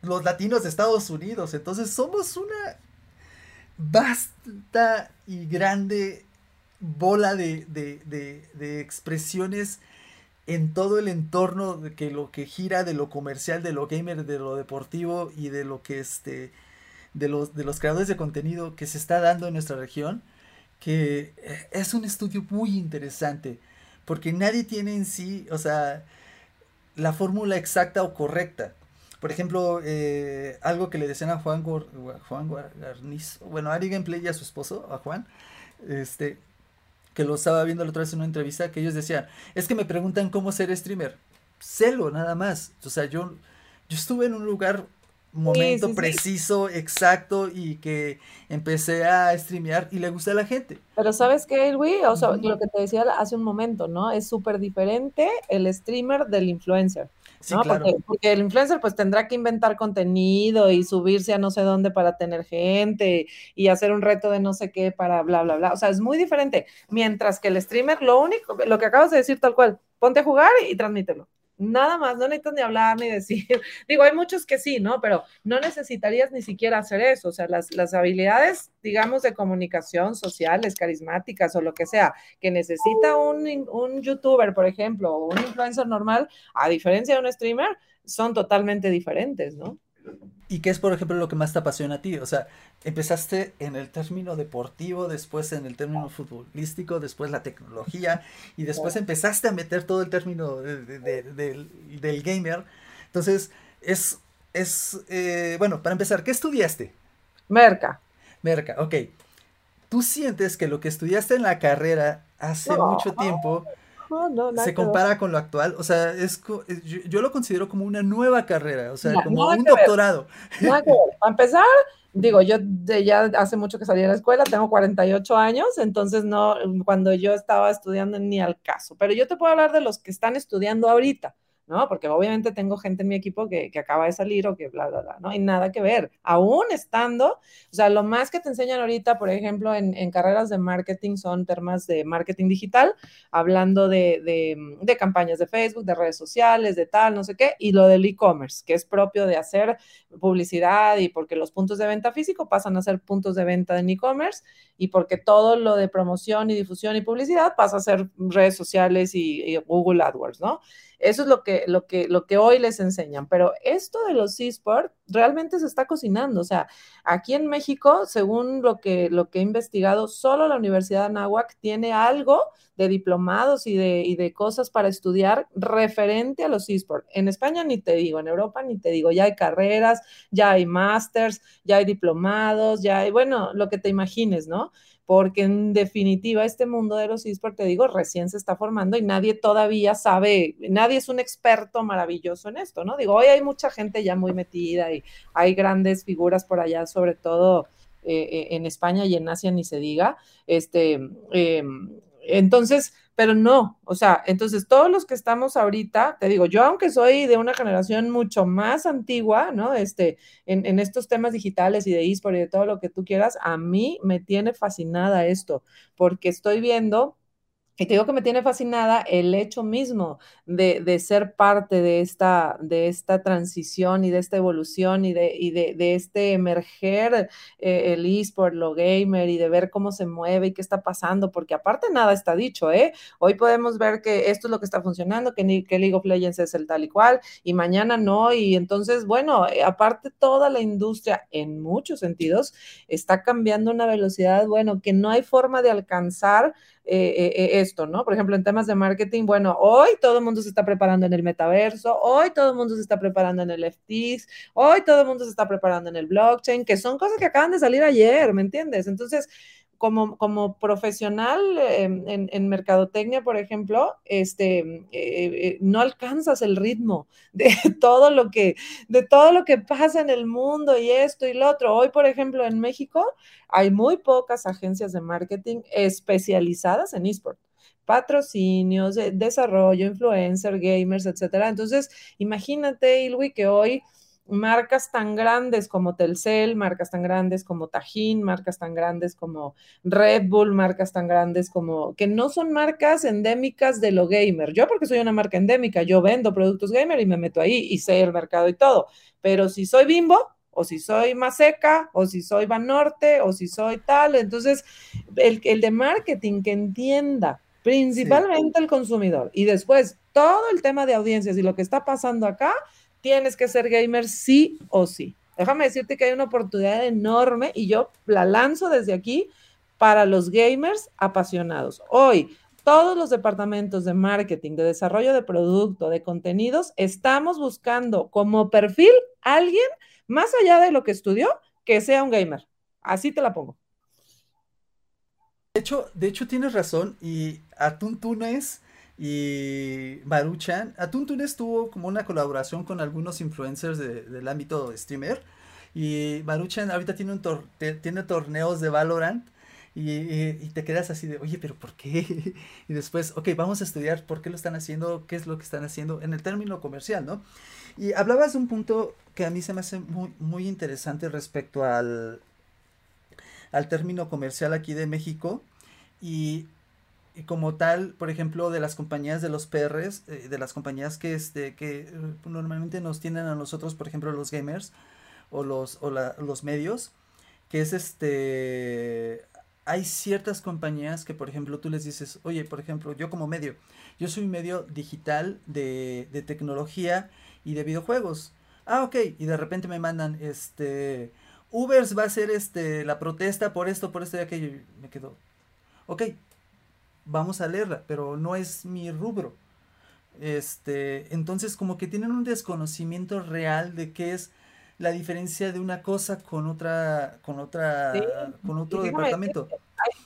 los latinos de Estados Unidos. Entonces somos una vasta y grande bola de, de, expresiones en todo el entorno de que lo que gira de lo comercial, de lo gamer, de lo deportivo y de lo que este de los de los creadores de contenido que se está dando en nuestra región, que eh, es un estudio muy interesante, porque nadie tiene en sí, o sea, la fórmula exacta o correcta. Por ejemplo, eh, algo que le decían a Juan, Juan Garnizo, bueno, Ari Gameplay y a su esposo, a Juan, este, que lo estaba viendo la otra vez en una entrevista, que ellos decían, es que me preguntan cómo ser streamer. Celo, nada más. O sea, yo, yo estuve en un lugar, momento preciso, exacto, y que empecé a streamear y le gusta a la gente. Pero sabes qué, Luis, o sea, lo que te decía hace un momento, ¿no? Es súper diferente el streamer del influencer. ¿No? porque, el influencer pues tendrá que inventar contenido y subirse a no sé dónde para tener gente y hacer un reto de no sé qué para bla, bla, bla. O sea, es muy diferente. Mientras que el streamer, lo único, lo que acabas de decir tal cual, ponte a jugar y transmítelo. Nada más, no necesitas ni hablar ni decir. Digo, hay muchos que sí, ¿no? Pero no necesitarías ni siquiera hacer eso. O sea, las, las habilidades, digamos, de comunicación sociales, carismáticas o lo que sea, que necesita un, un youtuber, por ejemplo, o un influencer normal, a diferencia de un streamer, son totalmente diferentes, ¿no? ¿Y qué es, por ejemplo, lo que más te apasiona a ti? O sea, empezaste en el término deportivo, después en el término futbolístico, después la tecnología, y después empezaste a meter todo el término del, gamer. Entonces, es, es eh, bueno, para empezar, ¿qué estudiaste? Merca. Merca, ok. ¿Tú sientes que lo que estudiaste en la carrera hace mucho tiempo se compara con lo actual. O sea, es yo, lo considero como una nueva carrera, o sea, como un doctorado. Para empezar, digo, yo de ya hace mucho que salí de la escuela, tengo 48 años, entonces no, cuando yo estaba estudiando ni al caso, pero yo te puedo hablar de los que están estudiando ahorita. ¿No? Porque obviamente tengo gente en mi equipo que, acaba de salir o que bla, bla, bla, ¿no? hay nada que ver. Aún estando, o sea, lo más que te enseñan ahorita, por ejemplo, en, carreras de marketing son temas de marketing digital, hablando de, de, campañas de Facebook, de redes sociales, de tal, no sé qué, y lo del e-commerce, que es propio de hacer publicidad y porque los puntos de venta físico pasan a ser puntos de venta en e-commerce y porque todo lo de promoción y difusión y publicidad pasa a ser redes sociales y, y Google AdWords, ¿no? Eso es lo que, lo que, lo que hoy les enseñan. Pero esto de los eSports realmente se está cocinando. O sea, aquí en México, según lo que, lo que he investigado, solo la Universidad de Anáhuac tiene algo de diplomados y de, y de cosas para estudiar referente a los eSports. En España ni te digo, en Europa ni te digo, ya hay carreras, ya hay másters, ya hay diplomados, ya hay, bueno, lo que te imagines, ¿no? Porque en definitiva este mundo de los esports, te digo, recién se está formando y nadie todavía sabe, nadie es un experto maravilloso en esto, ¿no? Digo, hoy hay mucha gente ya muy metida y hay grandes figuras por allá, sobre todo en España y en Asia ni se diga. Este, em, entonces, pero no, o sea, entonces todos los que estamos ahorita, te digo, yo aunque soy de una generación mucho más antigua, ¿no? Este, en, estos temas digitales y de eSport y de todo lo que tú quieras, a mí me tiene fascinada esto, porque estoy viendo y te digo que me tiene fascinada el hecho mismo de, ser parte de esta, de esta transición y de esta evolución y de, y de, este emerger eh, el eSport, lo gamer y de ver cómo se mueve y qué está pasando, porque aparte nada está dicho, ¿eh? Hoy podemos ver que esto es lo que está funcionando, que, que League of Legends es el tal y cual, y mañana no, y entonces, bueno, eh, aparte toda la industria en muchos sentidos está cambiando a una velocidad, bueno, que no hay forma de alcanzar eh, eh, esto, ¿no? Por ejemplo, en temas de marketing, bueno, hoy todo el mundo se está preparando en el metaverso, hoy todo el mundo se está preparando en el FTs, hoy todo el mundo se está preparando en el blockchain, que son cosas que acaban de salir ayer, ¿me entiendes? Entonces, como, como profesional en, mercadotecnia, por ejemplo, este, eh, eh, no alcanzas el ritmo de todo, lo que, de todo lo que pasa en el mundo y esto y lo otro. Hoy, por ejemplo, en México hay muy pocas agencias de marketing especializadas en eSport patrocinios, desarrollo, influencer, gamers, etcétera. Entonces, imagínate, Ilwi, que hoy marcas tan grandes como Telcel, marcas tan grandes como Tajín, marcas tan grandes como Red Bull, marcas tan grandes como que no son marcas endémicas de lo gamer. Yo porque soy una marca endémica, yo vendo productos gamer y me meto ahí y sé el mercado y todo. Pero si soy Bimbo o si soy Maseca o si soy Banorte o si soy tal, entonces el, el de marketing que entienda principalmente el consumidor y después todo el tema de audiencias y lo que está pasando acá tienes que ser gamer sí o sí. Déjame decirte que hay una oportunidad enorme y yo la lanzo desde aquí para los gamers apasionados. Hoy, todos los departamentos de marketing, de desarrollo de producto, de contenidos, estamos buscando como perfil alguien más allá de lo que estudió, que sea un gamer. Así te la pongo. De hecho, de hecho tienes razón y Atún Tunes y Maruchan. Atuntunes tuvo como una colaboración con algunos influencers del ámbito streamer. Y Maruchan ahorita tiene, un tiene torneos de Valorant. Y, te quedas así de, oye, pero ¿por qué? Y después, ok, vamos a estudiar por qué lo están haciendo, qué es lo que están haciendo en el término comercial, ¿no? Y hablabas de un punto que a mí se me hace muy, muy interesante respecto al, al término comercial aquí de México. Y como tal, por ejemplo, de las compañías de los PRs, eh, de las compañías que, este, que eh, normalmente nos tienen a nosotros, por ejemplo, los gamers o los, o los medios, que es este, hay ciertas compañías que, por ejemplo, tú les dices, oye, por ejemplo, yo como medio, yo soy medio digital de, de tecnología y de videojuegos. Ah, ok, y de repente me mandan, este, Ubers va a hacer este, la protesta por esto, por esto y aquello, me quedo, ok, vamos a leerla, pero no es mi rubro. Este, entonces como que tienen un desconocimiento real de qué es la diferencia de una cosa con otra, con otra, con otro departamento.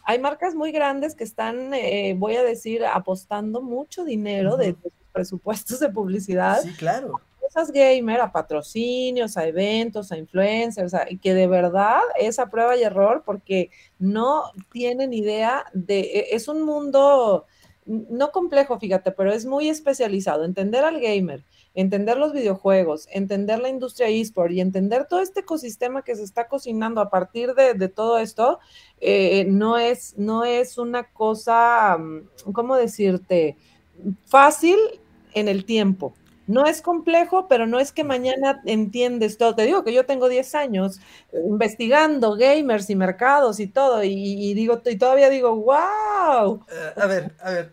Hay, marcas muy grandes que están, eh, voy a decir, apostando mucho dinero de, sus presupuestos de publicidad. Sí, claro cosas gamer, a patrocinios, a eventos, a influencers, y que de verdad es a prueba y error porque no tienen idea de, e, es un mundo no complejo, fíjate, pero es muy especializado. Entender al gamer, entender los videojuegos, entender la industria eSport y entender todo este ecosistema que se está cocinando a partir de, todo esto, eh, no, es, no es una cosa, mm, ¿cómo decirte? Fácil en el tiempo. No es complejo, pero no es que mañana entiendes todo. Te digo que yo tengo 10 años eh, investigando gamers y mercados y todo, y, digo, y todavía digo, wow. Eh, a ver, a ver,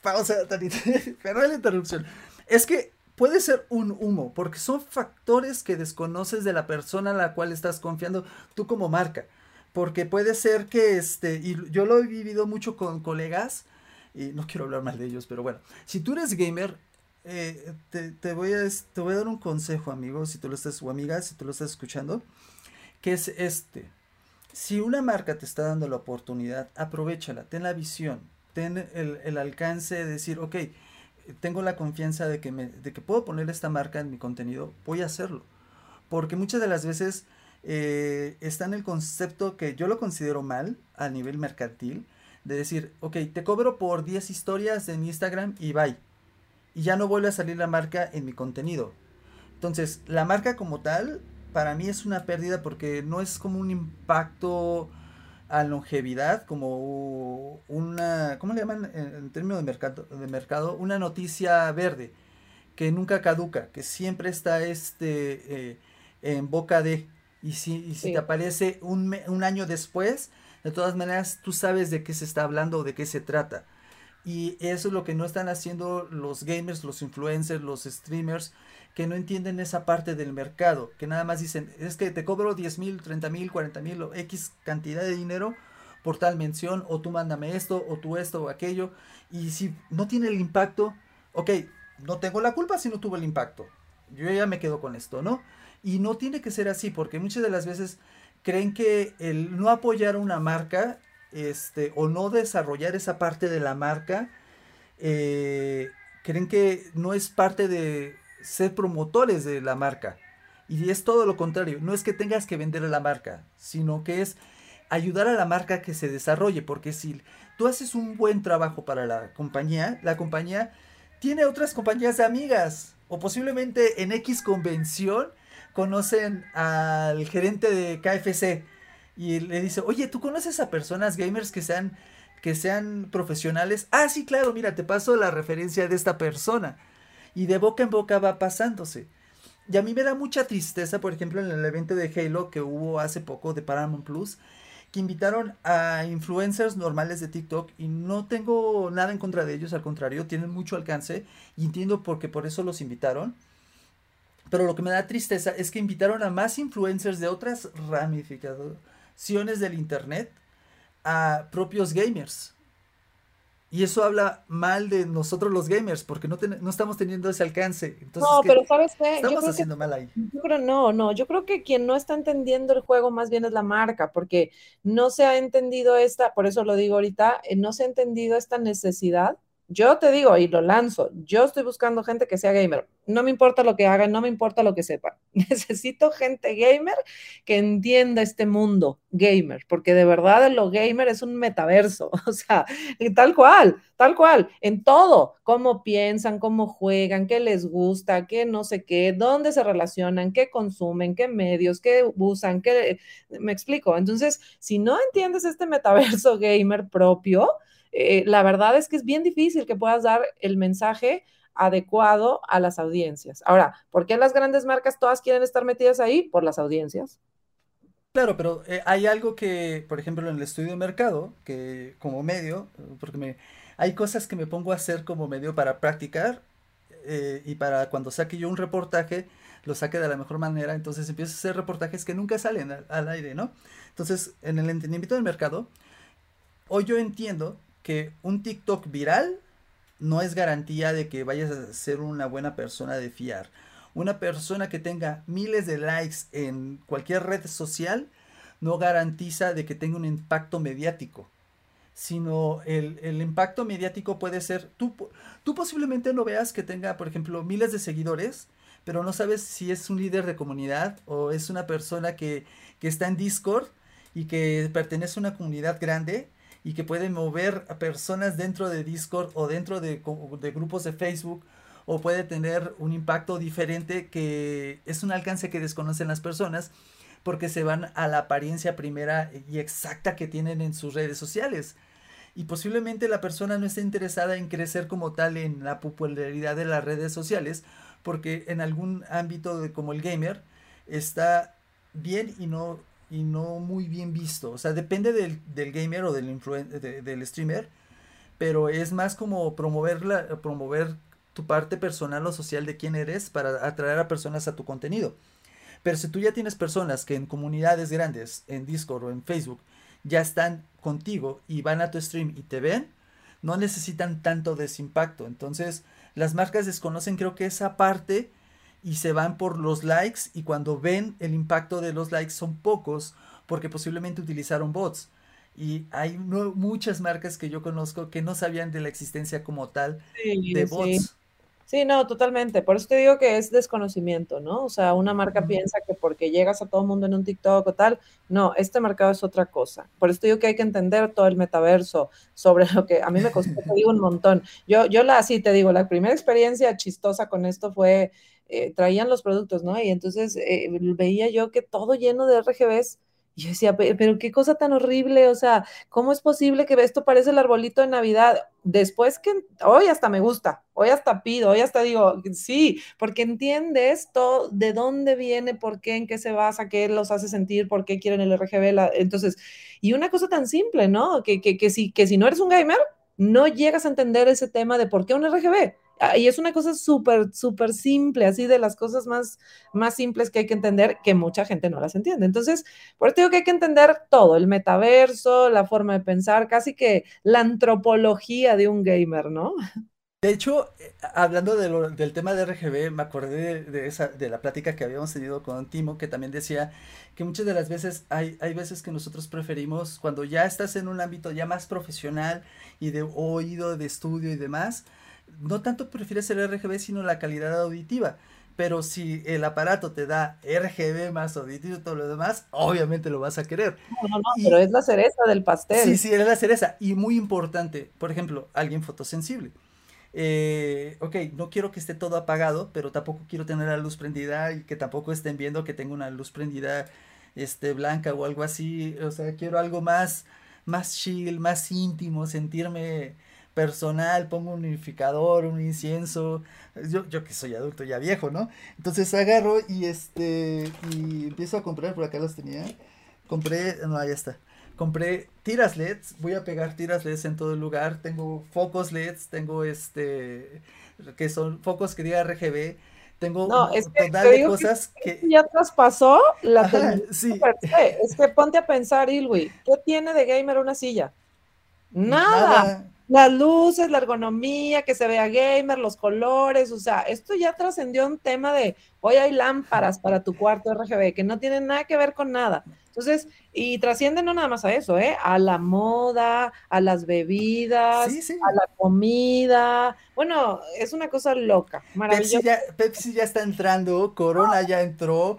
pausa, Tanita, perdón la interrupción. Es que puede ser un humo, porque son factores que desconoces de la persona a la cual estás confiando tú como marca. Porque puede ser que, este, y yo lo he vivido mucho con colegas, y no quiero hablar mal de ellos, pero bueno, si tú eres gamer, eh, te, voy a, te voy a dar un consejo, amigo, si tú lo estás, o amiga, si tú lo estás escuchando, que es este. Si una marca te está dando la oportunidad, aprovechala, ten la visión, ten el, alcance de decir, ok, tengo la confianza de que, me, de que puedo poner esta marca en mi contenido, voy a hacerlo. Porque muchas de las veces eh, está en el concepto que yo lo considero mal a nivel mercantil, de decir, ok, te cobro por 10 historias en Instagram y bye. Y ya no vuelve a salir la marca en mi contenido. Entonces, la marca como tal, para mí es una pérdida porque no es como un impacto a longevidad, como una, ¿cómo le llaman en, términos de mercado, de mercado? Una noticia verde, que nunca caduca, que siempre está este, eh, en boca de, y si, si te aparece un, un año después, de todas maneras tú sabes de qué se está hablando o de qué se trata. Y eso es lo que no están haciendo los gamers, los influencers, los streamers, que no entienden esa parte del mercado, que nada más dicen, es que te cobro 10 mil, 30 mil, 40 mil X cantidad de dinero por tal mención, o tú mándame esto, o tú esto o aquello, y si no tiene el impacto, ok, no tengo la culpa si no tuvo el impacto, yo ya me quedo con esto, ¿no? Y no tiene que ser así, porque muchas de las veces creen que el no apoyar una marca, este, o no desarrollar esa parte de la marca, eh, creen que no es parte de ser promotores de la marca. Y es todo lo contrario, no es que tengas que vender a la marca, sino que es ayudar a la marca que se desarrolle, porque si tú haces un buen trabajo para la compañía, la compañía tiene otras compañías de amigas, o posiblemente en X convención conocen al gerente de KFC y le dice, oye, ¿tú conoces a personas gamers que sean, que sean profesionales? Ah, sí, claro, mira, te paso la referencia de esta persona y de boca en boca va pasándose. Y a mí me da mucha tristeza, por ejemplo, en el evento de Halo que hubo hace poco de Paramount Plus, que invitaron a influencers normales de TikTok y no tengo nada en contra de ellos, al contrario, tienen mucho alcance y entiendo por qué por eso los invitaron. Pero lo que me da tristeza es que invitaron a más influencers de otras del Internet a propios gamers. Y eso habla mal de nosotros los gamers, porque no, no estamos teniendo ese alcance. Entonces, no, pero ¿sabes qué? Estamos haciendo mal ahí. Yo creo, no, no, yo creo que quien no está entendiendo el juego más bien es la marca, porque no se ha entendido esta, por eso lo digo ahorita, eh, no se ha entendido esta necesidad yo te digo y lo lanzo, yo estoy buscando gente que sea gamer. No me importa lo que hagan, no me importa lo que sepan. Necesito gente gamer que entienda este mundo gamer, porque de verdad lo gamer es un metaverso, o sea, tal cual, tal cual, en todo, cómo piensan, cómo juegan, qué les gusta, qué no sé qué, dónde se relacionan, qué consumen, qué medios, qué usan, qué... Me explico. Entonces, si no entiendes este metaverso gamer propio, eh, la verdad es que es bien difícil que puedas dar el mensaje adecuado a las audiencias. Ahora, ¿por qué las grandes marcas todas quieren estar metidas ahí? Por las audiencias. Claro, pero eh, hay algo que, por ejemplo, en el estudio de mercado, que como medio, porque hay cosas que me pongo a hacer como medio para practicar eh, y para cuando saque yo un reportaje, lo saque de la mejor manera, entonces empiezo a hacer reportajes que nunca salen al, al aire, ¿no? Entonces, en el entendimiento del mercado, hoy yo entiendo que un TikTok viral no es garantía de que vayas a ser una buena persona de fiar. Una persona que tenga miles de likes en cualquier red social no garantiza de que tenga un impacto mediático. Sino el, impacto mediático puede ser, tú, posiblemente no veas que tenga, por ejemplo, miles de seguidores, pero no sabes si es un líder de comunidad o es una persona que está en Discord y que pertenece a una comunidad grande y que puede mover a personas dentro de Discord o dentro de, grupos de Facebook o puede tener un impacto diferente que es un alcance que desconocen las personas porque se van a la apariencia primera y exacta que tienen en sus redes sociales. Y posiblemente la persona no esté interesada en crecer como tal en la popularidad de las redes sociales, porque en algún ámbito de, como el gamer está bien y no y no muy bien visto. O sea, depende del, gamer o del, del streamer, pero es más como promover, promover tu parte personal o social de quién eres para atraer a personas a tu contenido. Pero si tú ya tienes personas que en comunidades grandes, en Discord o en Facebook, ya están contigo y van a tu stream y te ven, no necesitan tanto de ese impacto. Entonces, las marcas desconocen creo que esa parte y se van por los likes y cuando ven el impacto de los likes son pocos porque posiblemente utilizaron bots. Y hay muchas marcas que yo conozco que no sabían de la existencia como tal de bots. Sí, no, totalmente. Por eso te digo que es desconocimiento, ¿no? O sea, una marca piensa que porque llegas a todo el mundo en un TikTok o tal, no, este mercado es otra cosa. Por eso te digo que hay que entender todo el metaverso sobre lo que a mí me costó, te digo un montón. Yo, yo la, sí te digo, la primera experiencia chistosa con esto fue, eh, traían los productos, ¿no? Y entonces eh, veía yo que todo lleno de RGBs y yo decía, pero qué cosa tan horrible, o sea, ¿cómo es posible que esto parece el arbolito de Navidad? Después que hoy hasta me gusta, hoy hasta pido, hoy hasta digo, sí, porque entiendes todo, de dónde viene, por qué, en qué se basa, qué los hace sentir, por qué quieren el RGB. entonces, y una cosa tan simple, ¿no? Que, que, que, si, que si no eres un gamer, no llegas a entender ese tema de por qué un RGB. Ah, y es una cosa súper, súper simple, así de las cosas más, más simples que hay que entender, que mucha gente no las entiende. Entonces, por eso digo que hay que entender todo, el metaverso, la forma de pensar, casi que la antropología de un gamer, ¿no? De hecho, eh, hablando del tema de RGB, me acordé de, esa, de la plática que habíamos tenido con Timo, que también decía que muchas de las veces hay, hay veces que nosotros preferimos, cuando ya estás en un ámbito ya más profesional y de oído, de estudio y demás, no tanto prefieres el RGB, sino la calidad auditiva. Pero si el aparato te da RGB más auditivo y todo lo demás, obviamente lo vas a querer. No, no, pero es la cereza del pastel. Sí, sí, es la cereza. Y muy importante, por ejemplo, alguien fotosensible. Eh, ok, no quiero que esté todo apagado, pero tampoco quiero tener la luz prendida y que tampoco estén viendo que tengo una luz prendida este, blanca o algo así. O sea, quiero algo más, más chill, más íntimo, sentirme personal, pongo un unificador, un incienso, yo, yo que soy adulto ya viejo, ¿no? Entonces agarro y este, y empiezo a comprar, por acá los tenía, compré, no, ya está, compré tiras LEDs, voy a pegar tiras LEDs en todo el lugar, tengo focos LEDs, tengo este, que son focos que diga RGB, tengo no, es que, de cosas que, Ya traspasó la sí. Es que ponte a pensar, Ilwi, ¿qué tiene de gamer una silla? Nada las luces, la ergonomía, que se vea gamer, los colores, o sea, esto ya trascendió un tema de hoy hay lámparas para tu cuarto RGB que no tienen nada que ver con nada. Entonces, y trasciende no nada más a eso, ¿eh? A la moda, a las bebidas, a la comida. Bueno, es una cosa loca, maravillosa. Pepsi ya, está entrando, Corona ya entró,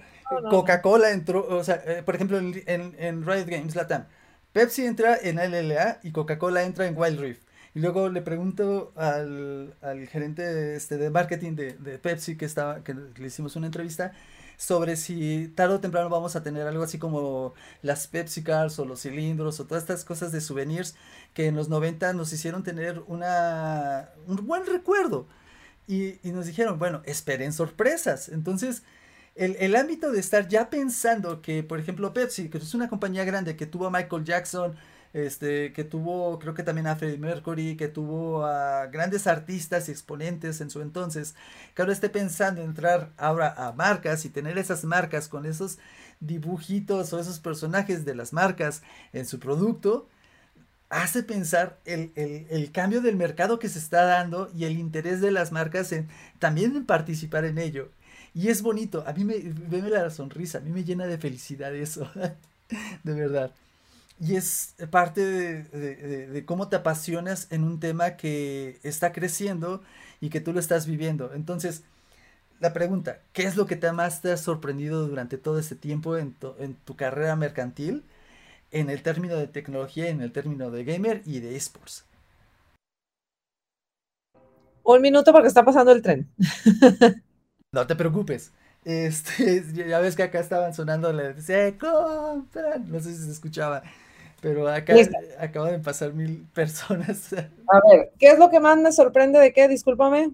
Coca-Cola entró, o sea, eh, por ejemplo, en, en, en Riot Games Latam. Pepsi entra en LLA y Coca-Cola entra en Wild Rift. Y luego le pregunto al, al gerente este, de marketing de, de, Pepsi que, estaba, que le hicimos una entrevista sobre si tarde o temprano vamos a tener algo así como las Pepsi Cars o los cilindros o todas estas cosas de souvenirs que en los 90 nos hicieron tener una, un buen recuerdo. Y, y nos dijeron, bueno, esperen sorpresas. Entonces, el, el, ámbito de estar ya pensando que, por ejemplo, Pepsi, que es una compañía grande que tuvo a Michael Jackson, este, que tuvo, creo que también a Freddie Mercury, que tuvo a grandes artistas y exponentes en su entonces, que ahora esté pensando en entrar ahora a marcas y tener esas marcas con esos dibujitos o esos personajes de las marcas en su producto, hace pensar el, el, cambio del mercado que se está dando y el interés de las marcas en también en participar en ello. Y es bonito, a mí me, me la sonrisa, a mí me llena de felicidad eso, de verdad. Y es parte de, cómo te apasionas en un tema que está creciendo y que tú lo estás viviendo. Entonces, la pregunta, ¿qué es lo que te más te ha sorprendido durante todo este tiempo en tu, en tu carrera mercantil, en el término de tecnología, en el término de gamer y de esports? Un minuto porque está pasando el tren. no te preocupes. Este, ya ves que acá estaban sonando, se compran, no sé si se escuchaba. Pero acá acaban de pasar mil personas. A ver, ¿qué es lo que más me sorprende de qué? Discúlpame.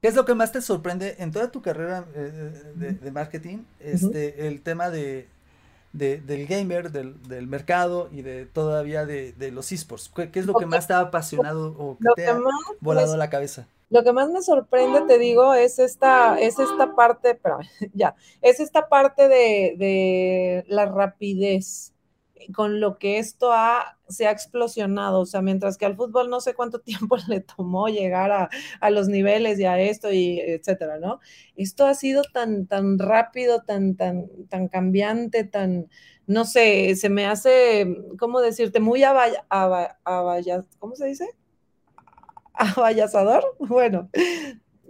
¿Qué es lo que más te sorprende en toda tu carrera eh, de, marketing? Este, el tema de, del gamer, del, mercado y de todavía de, los esports. ¿Qué, es lo que más te ha apasionado o que te ha volado la cabeza? Lo que más me sorprende, te digo, es esta, es esta parte, pero ya, es esta parte de, de la rapidez con lo que esto ha, se ha explosionado, o sea, mientras que al fútbol no sé cuánto tiempo le tomó llegar a, a, los niveles y a esto y etcétera, ¿no? Esto ha sido tan, tan rápido, tan, tan, tan cambiante, tan, no sé, se me hace, ¿cómo decirte? Muy abaya, ¿cómo se dice? Abayazador, bueno,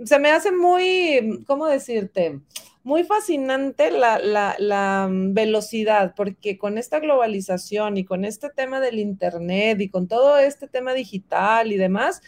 se me hace muy, ¿cómo decirte? Muy fascinante la, la, la, velocidad, porque con esta globalización y con este tema del Internet y con todo este tema digital y demás,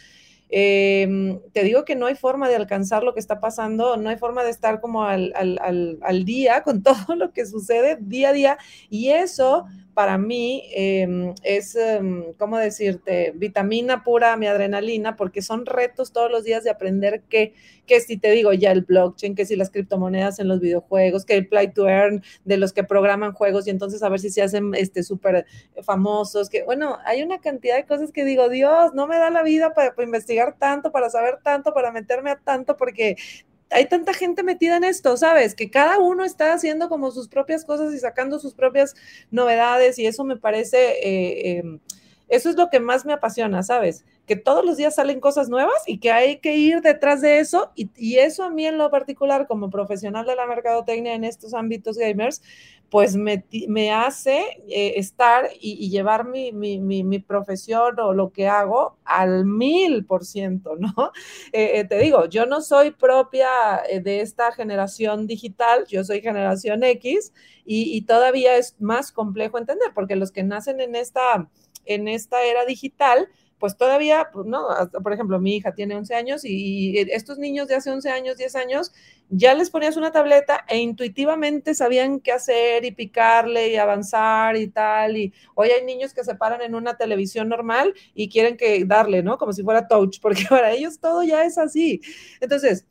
eh, te digo que no hay forma de alcanzar lo que está pasando, no hay forma de estar como al, al, al, día con todo lo que sucede día a día y eso para mí eh, es, eh, ¿cómo decirte? Vitamina pura mi adrenalina porque son retos todos los días de aprender que, que si te digo ya el blockchain, que si las criptomonedas en los videojuegos, que el play to earn de los que programan juegos y entonces a ver si se hacen este súper famosos, que bueno, hay una cantidad de cosas que digo, Dios, no me da la vida para investigar tanto, para saber tanto, para meterme a tanto, porque hay tanta gente metida en esto, ¿sabes? Que cada uno está haciendo como sus propias cosas y sacando sus propias novedades y eso me parece, eh, em, eso es lo que más me apasiona, ¿sabes? Que todos los días salen cosas nuevas y que hay que ir detrás de eso y, eso a mí en lo particular como profesional de la mercadotecnia en estos ámbitos gamers, pues me, me hace eh, estar y, llevar mi, mi, mi, profesión o lo que hago al mil por ciento, ¿no? Eh, eh, te digo, yo no soy propia de esta generación digital, yo soy generación X y, todavía es más complejo entender, porque los que nacen en esta, en esta era digital, pues todavía, pues, ¿no? Por ejemplo, mi hija tiene 11 años y, estos niños de hace 11 años, 10 años, ya les ponías una tableta e intuitivamente sabían qué hacer y picarle y avanzar y tal. Y hoy hay niños que se paran en una televisión normal y quieren que darle, ¿no? Como si fuera touch, porque para ellos todo ya es así. Entonces,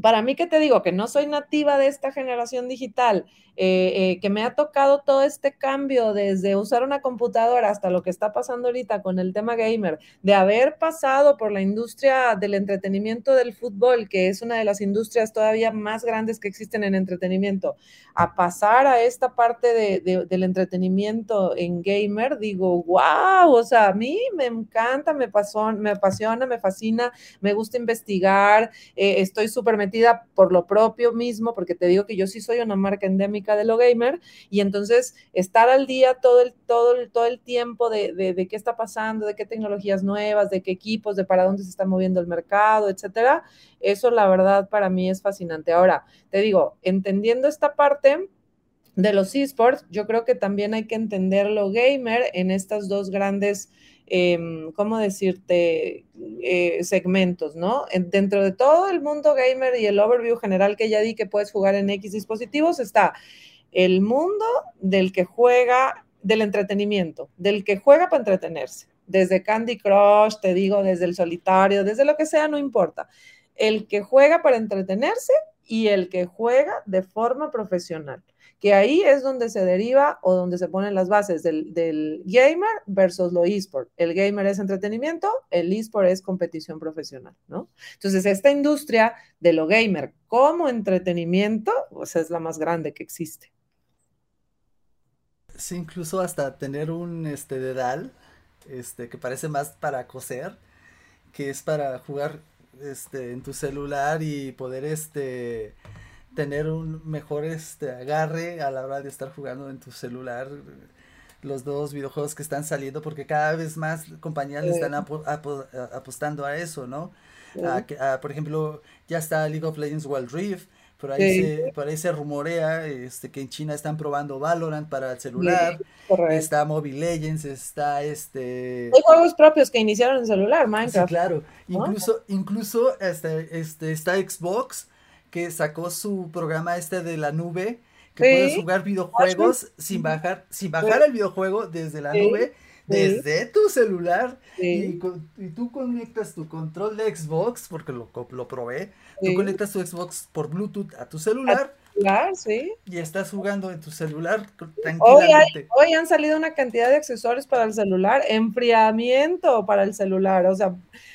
para mí que te digo que no soy nativa de esta generación digital, eh, eh, que me ha tocado todo este cambio desde usar una computadora hasta lo que está pasando ahorita con el tema gamer, de haber pasado por la industria del entretenimiento del fútbol, que es una de las industrias todavía más grandes que existen en entretenimiento, a pasar a esta parte de, de, del entretenimiento en gamer, digo, wow, o sea, a mí me encanta, me, pasó, me apasiona, me fascina, me gusta investigar, eh, estoy súper metida por lo propio mismo, porque te digo que yo sí soy una marca endémica de lo gamer y entonces estar al día todo el, todo el, todo el tiempo de, de, de, qué está pasando, de qué tecnologías nuevas, de qué equipos, de para dónde se está moviendo el mercado, etcétera. Eso la verdad para mí es fascinante. Ahora, te digo, entendiendo esta parte, de los esports, yo creo que también hay que entender lo gamer en estas dos grandes, eh, ¿cómo decirte?, eh, segmentos, ¿no? En, dentro de todo el mundo gamer y el overview general que ya di que puedes jugar en X dispositivos, está el mundo del que juega, del entretenimiento, del que juega para entretenerse, desde Candy Crush, te digo, desde el solitario, desde lo que sea, no importa. El que juega para entretenerse y el que juega de forma profesional que ahí es donde se deriva o donde se ponen las bases del, del gamer versus lo eSport. El gamer es entretenimiento, el eSport es competición profesional, ¿no? Entonces, esta industria de lo gamer como entretenimiento, pues es la más grande que existe. Sí, incluso hasta tener un este, dedal, este, que parece más para coser, que es para jugar este, en tu celular y poder este, tener un mejor este, agarre a la hora de estar jugando en tu celular los dos videojuegos que están saliendo porque cada vez más compañías le están ap ap apostando a eso, ¿no? A, a, por ejemplo, ya está League of Legends Wild Rift, por ahí, sí. se, por ahí se rumorea este, que en China están probando Valorant para el celular, está Mobile Legends, está este... Hay juegos propios que iniciaron en celular, Minecraft. Sí, claro, incluso, ¿no? incluso este, este, está Xbox, que sacó su programa este de la nube, que sí. puedes jugar videojuegos sin bajar, sin bajar el videojuego desde la nube, desde tu celular, y, y, tú conectas tu control de Xbox, porque lo, lo probé, tú conectas tu Xbox por Bluetooth a tu celular. Sí. Y estás jugando en tu celular tranquilamente. Hoy, hay, hoy, han salido una cantidad de accesorios para el celular, enfriamiento para el celular, o sea,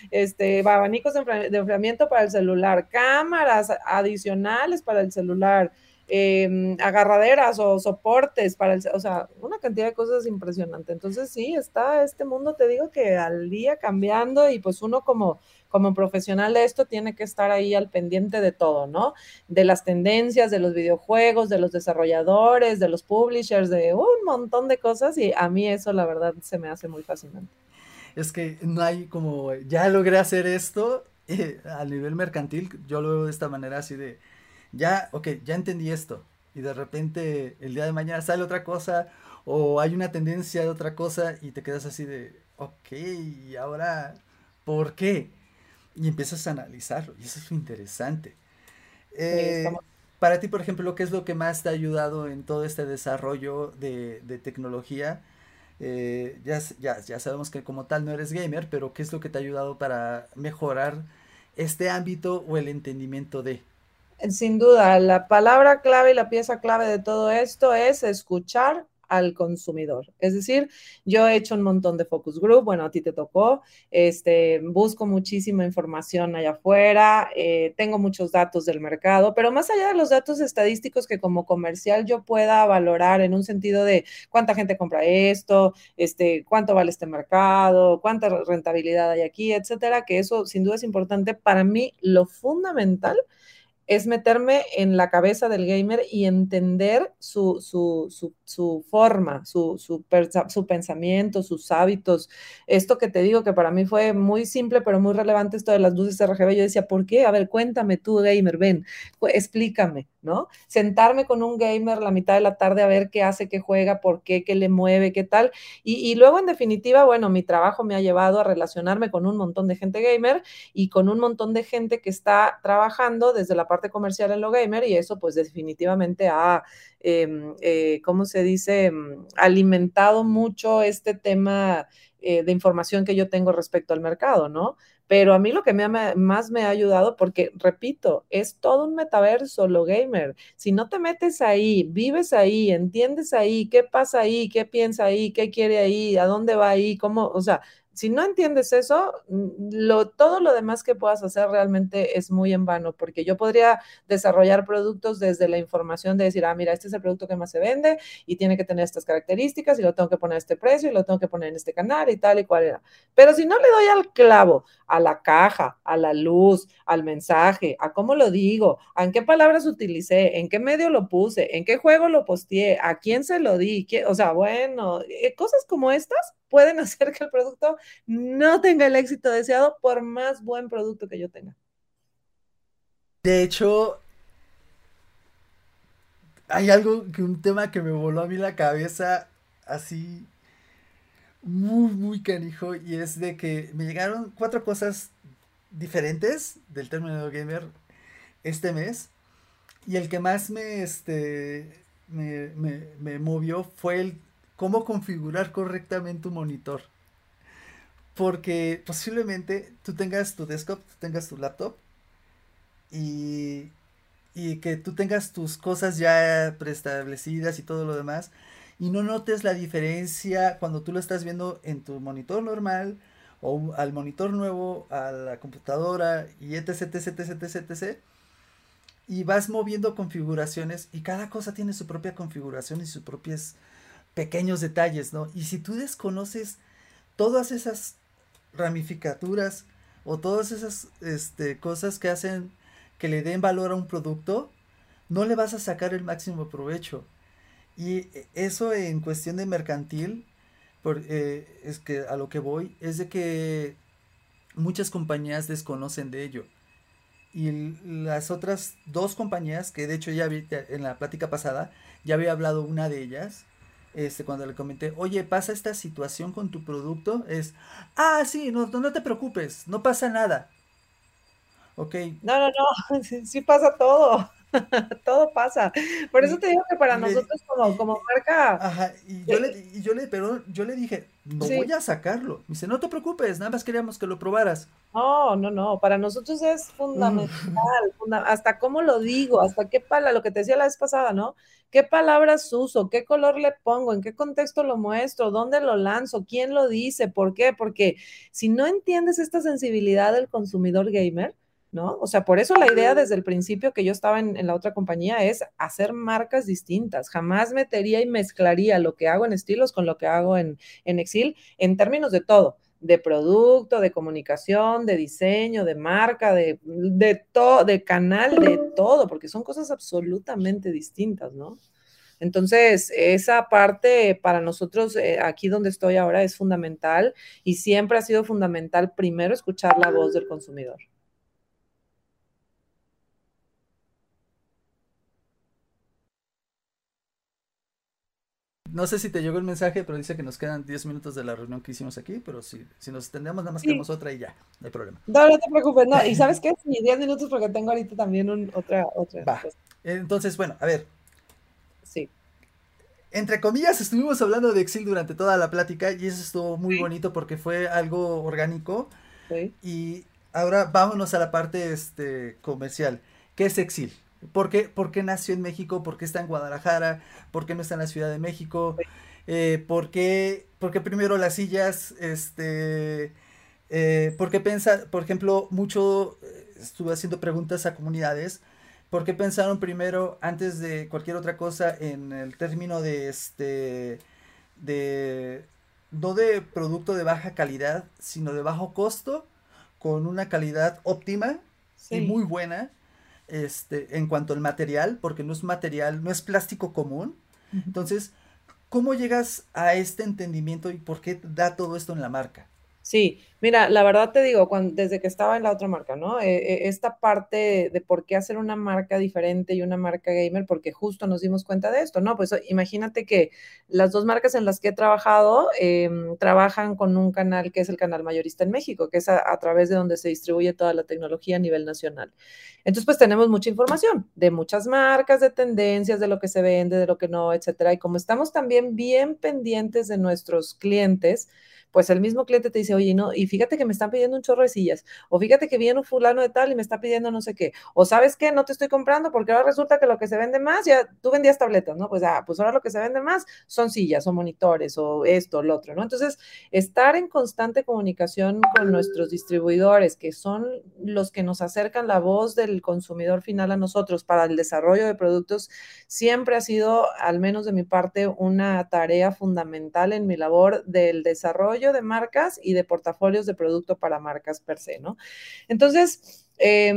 este, abanicos de enfriamiento para el celular, cámaras adicionales para el celular, eh, agarraderas o soportes para el, o sea, una cantidad de cosas impresionante. Entonces sí, está este mundo, te digo que al día cambiando y pues uno como, como profesional de esto tiene que estar ahí al pendiente de todo, ¿no? De las tendencias, de los videojuegos, de los desarrolladores, de los publishers, de un montón de cosas y a mí eso la verdad se me hace muy fascinante. Es que no hay como, ya logré hacer esto eh, a nivel mercantil, yo lo veo de esta manera así de, ya, ok, ya entendí esto. Y de repente el día de mañana sale otra cosa o hay una tendencia de otra cosa y te quedas así de, ok, y ahora, ¿por qué? Y empiezas a analizarlo y eso es interesante. Eh, para ti, por ejemplo, ¿qué es lo que más te ha ayudado en todo este desarrollo de, tecnología? Eh, ya, ya, ya sabemos que como tal no eres gamer, pero ¿qué es lo que te ha ayudado para mejorar este ámbito o el entendimiento de? Sin duda, la palabra clave y la pieza clave de todo esto es escuchar al consumidor. Es decir, yo he hecho un montón de focus group, bueno, a ti te tocó, este, busco muchísima información allá afuera, eh, tengo muchos datos del mercado, pero más allá de los datos estadísticos que como comercial yo pueda valorar en un sentido de cuánta gente compra esto, este, cuánto vale este mercado, cuánta rentabilidad hay aquí, etcétera, que eso sin duda es importante. Para mí, lo fundamental es meterme en la cabeza del gamer y entender su, forma, su, su, pensamiento, sus hábitos. Esto que te digo que para mí fue muy simple, pero muy relevante, esto de las luces RGB. Yo decía, ¿por qué? A ver, cuéntame tú, gamer, ven, explícame, ¿no? Sentarme con un gamer la mitad de la tarde a ver qué hace, qué juega, por qué, qué le mueve, qué tal. Y, luego, en definitiva, bueno, mi trabajo me ha llevado a relacionarme con un montón de gente gamer y con un montón de gente que está trabajando desde la parte comercial en lo gamer y eso pues definitivamente ha, em, eh, ¿cómo se dice?, mm, alimentado mucho este tema eh, de información que yo tengo respecto al mercado, ¿no? Pero a mí lo que me más me ha ayudado, porque repito, es todo un metaverso, lo gamer. Si no te metes ahí, vives ahí, entiendes ahí, qué pasa ahí, qué piensa ahí, qué quiere ahí, a dónde va ahí, cómo, o sea, si no entiendes eso, mm, todo lo demás que puedas hacer realmente es muy en vano, porque yo podría desarrollar productos desde la información de decir, ah, mira, este es el producto que más se vende y tiene que tener estas características y lo tengo que poner a este precio y lo tengo que poner en este canal y tal y cual era. Pero si no le doy al clavo, a la caja, a la luz, al mensaje, a cómo lo digo, a en qué palabras utilicé, en qué medio lo puse, en qué juego lo posteé, a quién se lo di, o sea, bueno, eh, cosas como estas pueden hacer que el producto no tenga el éxito deseado por más buen producto que yo tenga. De hecho, hay algo que un tema que me voló a mí la cabeza así muy, muy canijo y es de que me llegaron cuatro cosas diferentes del término gamer este mes y el que más me, este, me, me movió fue el cómo configurar correctamente un monitor. Porque posiblemente tú tengas tu desktop, tú tengas tu laptop y, y que tú tengas tus cosas ya preestablecidas y todo lo demás y no notes la diferencia cuando tú lo estás viendo en tu monitor normal o al monitor nuevo, a la computadora y etc, etc, etc, etc. Y vas moviendo configuraciones y cada cosa tiene su propia configuración y sus propias pequeños detalles, ¿no? Y si tú desconoces todas esas ramificaturas o todas esas este, cosas que hacen que le den valor a un producto, no le vas a sacar el máximo provecho. Y eso en cuestión de mercantil, por, eh, es que a lo que voy, es de que muchas compañías desconocen de ello. Y las otras dos compañías, que de hecho ya vi en la plática pasada, ya había hablado una de ellas, este, cuando le comenté, oye, pasa esta situación con tu producto, es, ah, sí, no, no te preocupes, no pasa nada. Ok. No, no, no, sí, pasa todo. todo pasa. Por eso te digo que para nosotros como, como marca. Ajá, y yo, le, y yo le, pero yo le dije, no voy a sacarlo. Me dice, no te preocupes, nada más queríamos que lo probaras. No, no, no, para nosotros es fundamental, hasta cómo lo digo, hasta qué palabra, lo que te decía la vez pasada, ¿no? ¿Qué palabras uso? ¿Qué color le pongo? ¿En qué contexto lo muestro? ¿Dónde lo lanzo? ¿Quién lo dice? ¿Por qué? Porque si no entiendes esta sensibilidad del consumidor gamer, ¿no? O sea, por eso la idea desde el principio que yo estaba en, la otra compañía es hacer marcas distintas. Jamás metería y mezclaría lo que hago en estilos con lo que hago en, en Exil en términos de todo de producto, de comunicación, de diseño, de marca, de, de todo, de canal, de todo, porque son cosas absolutamente distintas, ¿no? Entonces, esa parte para nosotros, eh, aquí donde estoy ahora, es fundamental y siempre ha sido fundamental primero escuchar la voz del consumidor. No sé si te llegó el mensaje, pero dice que nos quedan 10 minutos de la reunión que hicimos aquí, pero si, si nos extendemos, nada más queremos otra y ya, no hay problema. No, no te preocupes, no, y ¿sabes qué? Sí, 10 minutos porque tengo ahorita también un, otra, otra. Va. Entonces, bueno, a ver. Sí. Entre comillas, estuvimos hablando de Excel durante toda la plática y eso estuvo muy bonito porque fue algo orgánico. Sí. Y ahora vámonos a la parte este, comercial. ¿Qué es Exil? ¿Por qué, ¿Por qué nació en México? ¿Por qué está en Guadalajara? ¿Por qué no está en la Ciudad de México? Eh, ¿por, qué, por, qué, primero las sillas? Este, eh, ¿Por qué pensa, por ejemplo, mucho, eh, estuve haciendo preguntas a comunidades, ¿por qué pensaron primero, antes de cualquier otra cosa, en el término de este, de, no de producto de baja calidad, sino de bajo costo, con una calidad óptima Sí. y muy buena? Este, en cuanto al material, porque no es material, no es plástico común. Entonces, ¿cómo llegas a este entendimiento y por qué da todo esto en la marca? Sí, mira, la verdad te digo, cuando, desde que estaba en la otra marca, ¿no? Eh, eh, esta parte de por qué hacer una marca diferente y una marca gamer, porque justo nos dimos cuenta de esto, ¿no? Pues imagínate que las dos marcas en las que he trabajado eh, trabajan con un canal que es el canal mayorista en México, que es a, a, través de donde se distribuye toda la tecnología a nivel nacional. Entonces, pues tenemos mucha información de muchas marcas, de tendencias, de lo que se vende, de lo que no, etcétera. Y como estamos también bien pendientes de nuestros clientes, pues el mismo cliente te dice, oye, no, y fíjate que me están pidiendo un chorro de sillas, o fíjate que viene un fulano de tal y me está pidiendo no sé qué, o sabes qué, no te estoy comprando porque ahora resulta que lo que se vende más, ya tú vendías tabletas, ¿no? Pues, ah, pues ahora lo que se vende más son sillas o monitores o esto, lo otro, ¿no? Entonces, estar en constante comunicación con nuestros distribuidores, que son los que nos acercan la voz del consumidor final a nosotros para el desarrollo de productos, siempre ha sido, al menos de mi parte, una tarea fundamental en mi labor del desarrollo de marcas y de portafolios de producto para marcas per se, ¿no? Entonces, eh,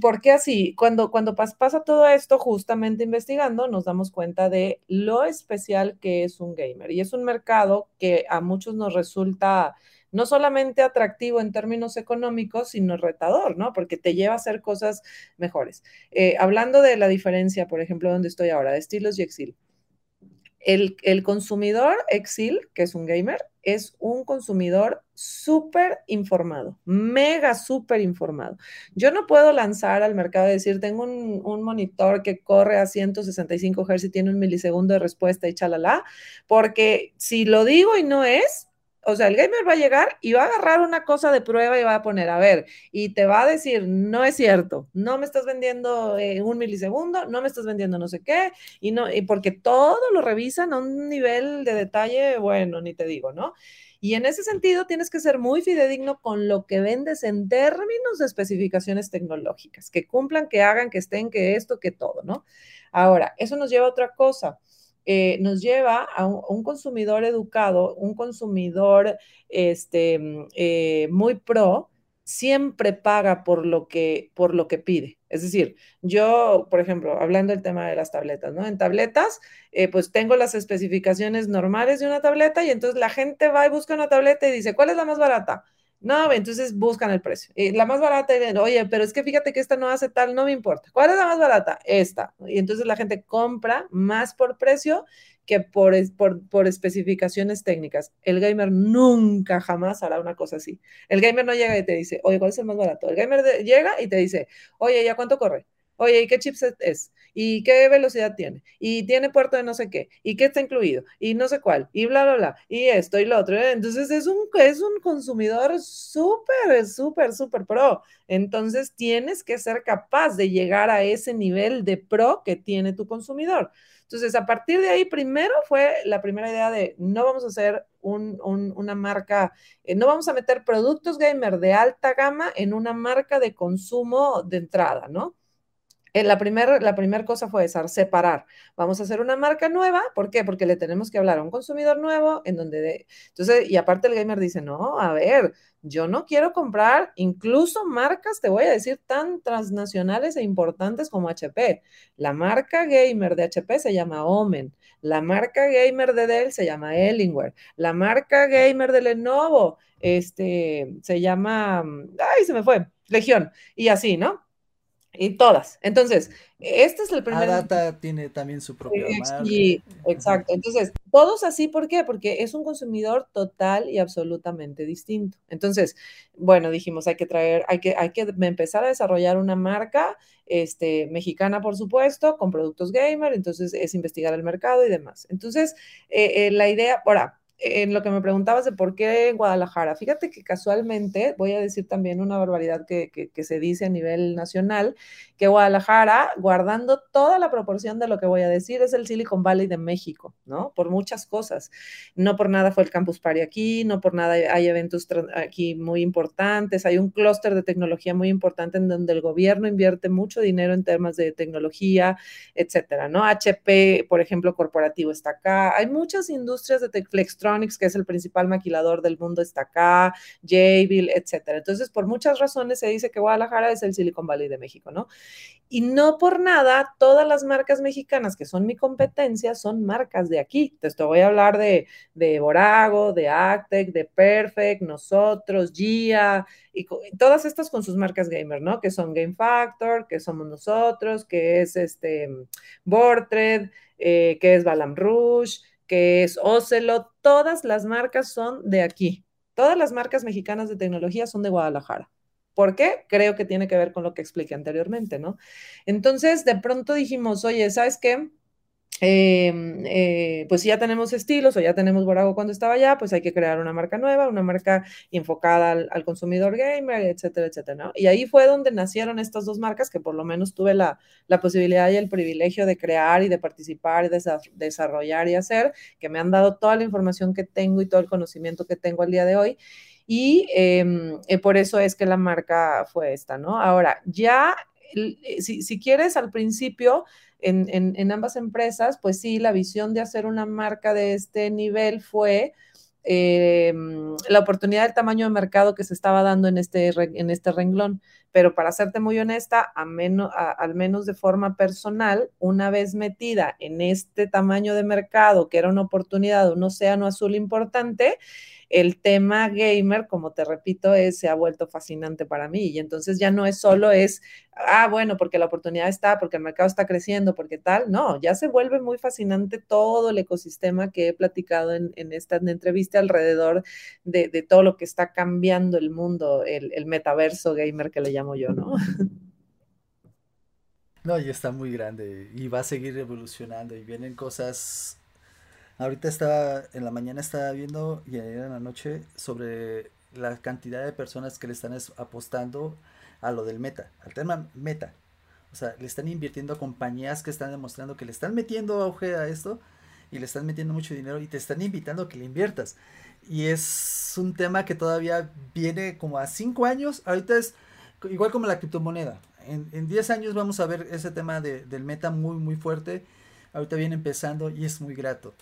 ¿por qué así? Cuando, cuando pasa todo esto, justamente investigando, nos damos cuenta de lo especial que es un gamer. Y es un mercado que a muchos nos resulta no solamente atractivo en términos económicos, sino retador, ¿no? Porque te lleva a hacer cosas mejores. Eh, hablando de la diferencia, por ejemplo, donde estoy ahora, de estilos y exil. El, el, consumidor Exil, que es un gamer, es un consumidor súper informado, mega súper informado. Yo no puedo lanzar al mercado y decir, tengo un, un, monitor que corre a 165 Hz y tiene un milisegundo de respuesta y chalala, porque si lo digo y no es, o sea, el gamer va a llegar y va a agarrar una cosa de prueba y va a poner, a ver, y te va a decir, no es cierto, no me estás vendiendo eh, un milisegundo, no me estás vendiendo no sé qué, y no, y porque todo lo revisan a un nivel de detalle, bueno, ni te digo, ¿no? Y en ese sentido tienes que ser muy fidedigno con lo que vendes en términos de especificaciones tecnológicas, que cumplan, que hagan, que estén, que esto, que todo, ¿no? Ahora, eso nos lleva a otra cosa eh, nos lleva a un, consumidor educado, un consumidor este, eh, muy pro, siempre paga por lo, que, por lo que pide. Es decir, yo, por ejemplo, hablando del tema de las tabletas, ¿no? En tabletas, eh, pues tengo las especificaciones normales de una tableta y entonces la gente va y busca una tableta y dice, ¿cuál es la más barata? No, entonces buscan el precio. Y la más barata, oye, pero es que fíjate que esta no hace tal, no me importa. ¿Cuál es la más barata? Esta. Y entonces la gente compra más por precio que por, por, por especificaciones técnicas. El gamer nunca jamás hará una cosa así. El gamer no llega y te dice, oye, ¿cuál es el más barato? El gamer llega y te dice, oye, ¿ya cuánto corre? Oye, ¿y qué chipset es? ¿Y qué velocidad tiene? ¿Y tiene puerto de no sé qué? ¿Y qué está incluido? Y no sé cuál. Y bla, bla, bla. Y esto y lo otro. Entonces es un, es un consumidor súper, súper, súper pro. Entonces tienes que ser capaz de llegar a ese nivel de pro que tiene tu consumidor. Entonces, a partir de ahí, primero fue la primera idea de no vamos a hacer un, una marca, eh, no vamos a meter productos gamer de alta gama en una marca de consumo de entrada, ¿no? Eh, la primera la cosa fue separar. Vamos a hacer una marca nueva. ¿Por qué? Porque le tenemos que hablar a un consumidor nuevo en donde... De... Entonces, y aparte el gamer dice, no, a ver, yo no quiero comprar incluso marcas, te voy a decir, tan transnacionales e importantes como HP. La marca gamer de HP se llama Omen. La marca gamer de Dell se llama Alienware. La marca gamer de Lenovo este, se llama... Ay, se me fue. Legión. Y así, ¿no? Y todas. Entonces, este es el primer. Adata tiene también su propia marca. Sí, exacto. Entonces, todos así, ¿por qué? Porque es un consumidor total y absolutamente distinto. Entonces, bueno, dijimos, hay que traer, hay que, hay que empezar a desarrollar una marca este, mexicana, por supuesto, con productos gamer. Entonces, es investigar el mercado y demás. Entonces, eh, eh, la idea, ahora, en lo que me preguntabas de por qué Guadalajara, fíjate que casualmente, voy a decir también una barbaridad que, que, se dice a nivel nacional, que Guadalajara, guardando toda la proporción de lo que voy a decir, es el Silicon Valley de México, ¿no? Por muchas cosas. No por nada fue el Campus Party aquí, no por nada hay eventos aquí muy importantes, hay un clúster de tecnología muy importante en donde el gobierno invierte mucho dinero en temas de tecnología, etcétera, ¿no? HP, por ejemplo, corporativo está acá, hay muchas industrias de Flextron que es el principal maquilador del mundo, está acá, Jabil, etcétera. Entonces, por muchas razones se dice que Guadalajara es el Silicon Valley de México, ¿no? Y no por nada, todas las marcas mexicanas que son mi competencia son marcas de aquí. Entonces, te voy a hablar de, de Borago, de Actec, de Perfect, nosotros, Gia, y, todas estas con sus marcas gamer, ¿no? Que son Game Factor, que somos nosotros, que es este Bortred, eh, que es Balam Rouge, que es Ocelot, todas las marcas son de aquí. Todas las marcas mexicanas de tecnología son de Guadalajara. ¿Por qué? Creo que tiene que ver con lo que expliqué anteriormente, ¿no? Entonces, de pronto dijimos, oye, ¿sabes qué? Em, eh, pues si ya tenemos estilos o ya tenemos Borago cuando estaba allá, pues hay que crear una marca nueva, una marca enfocada al, consumidor gamer, etcétera, etcétera, ¿no? Y ahí fue donde nacieron estas dos marcas que por lo menos tuve la, posibilidad y el privilegio de crear y de participar de desarrollar y hacer, que me han dado toda la información que tengo y todo el conocimiento que tengo al día de hoy. Y em, eh, por eso es que la marca fue esta, ¿no? Ahora, ya, eh, si, si quieres, al principio en, ambas empresas, pues sí, la visión de hacer una marca de este nivel fue eh, la oportunidad del tamaño de mercado que se estaba dando en este, en este renglón. Pero para serte muy honesta, al menos de forma personal, una vez metida en este tamaño de mercado, que era una oportunidad, un océano azul importante, el tema gamer, como te repito, es, se ha vuelto fascinante para mí. Y entonces ya no es solo es, ah, bueno, porque la oportunidad está, porque el mercado está creciendo, porque tal. No, ya se vuelve muy fascinante todo el ecosistema que he platicado en, esta entrevista alrededor de, todo lo que está cambiando el mundo, el metaverso gamer que le llamo yo, ¿no? No, y está muy grande y va a seguir evolucionando y vienen cosas Ahorita estaba, en la mañana estaba viendo y ayer en la noche sobre la cantidad de personas que le están apostando a lo del meta, al tema meta. O sea, le están invirtiendo a compañías que están demostrando que le están metiendo auge a esto y le están metiendo mucho dinero y te están invitando a que le inviertas. Y es un tema que todavía viene como a 5 años. Ahorita es igual como la criptomoneda. En 10 años vamos a ver ese tema de, del meta muy, muy fuerte. Ahorita viene empezando y es muy grato.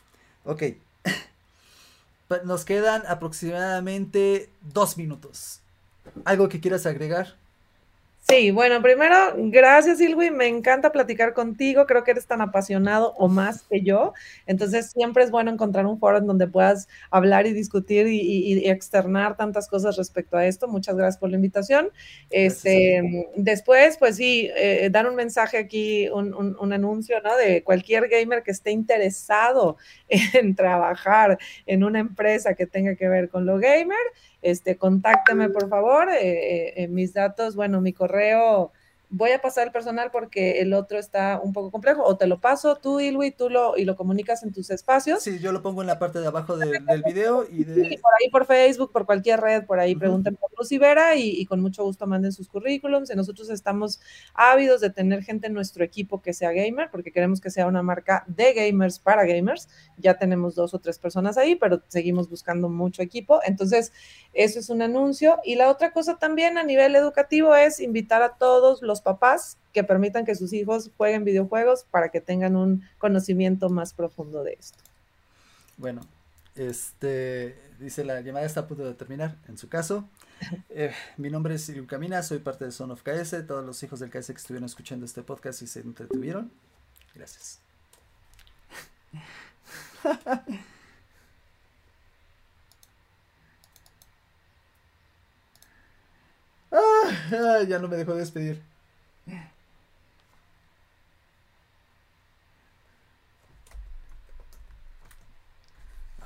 Ok. Nos quedan aproximadamente dos minutos. ¿Algo que quieras agregar? Sí, bueno, primero, gracias Silvi, me encanta platicar contigo, creo que eres tan apasionado o más que yo, entonces siempre es bueno encontrar un foro en donde puedas hablar y discutir y, externar tantas cosas respecto a esto. Muchas gracias por la invitación. Este, después, pues sí, eh, dar un mensaje aquí, un, un, anuncio, ¿no? De cualquier gamer que esté interesado en trabajar en una empresa que tenga que ver con lo gamer este, contáctame por favor, eh, eh, mis datos, bueno, mi correo voy a pasar el personal porque el otro está un poco complejo, o te lo paso tú, Ilwi, tú lo, y lo comunicas en tus espacios. Sí, yo lo pongo en la parte de abajo del video y de... por ahí por Facebook, por cualquier red, por ahí pregunten por Luz Vera y, con mucho gusto manden sus currículums. Y nosotros estamos ávidos de tener gente en nuestro equipo que sea gamer, porque queremos que sea una marca de gamers para gamers. Ya tenemos dos o tres personas ahí, pero seguimos buscando mucho equipo. Entonces, eso es un anuncio. Y la otra cosa también a nivel educativo es invitar a todos los papás que permitan que sus hijos jueguen videojuegos para que tengan un conocimiento más profundo de esto. Bueno, este dice la llamada está a punto de terminar. En su caso, eh, mi nombre es Siriu Camina, soy parte de Son of KS. Todos los hijos del KS que estuvieron escuchando este podcast y se entretuvieron, gracias. Ah, ya no me dejó despedir.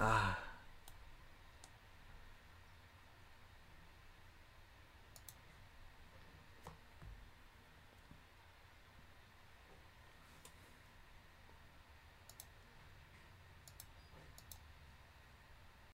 Ah.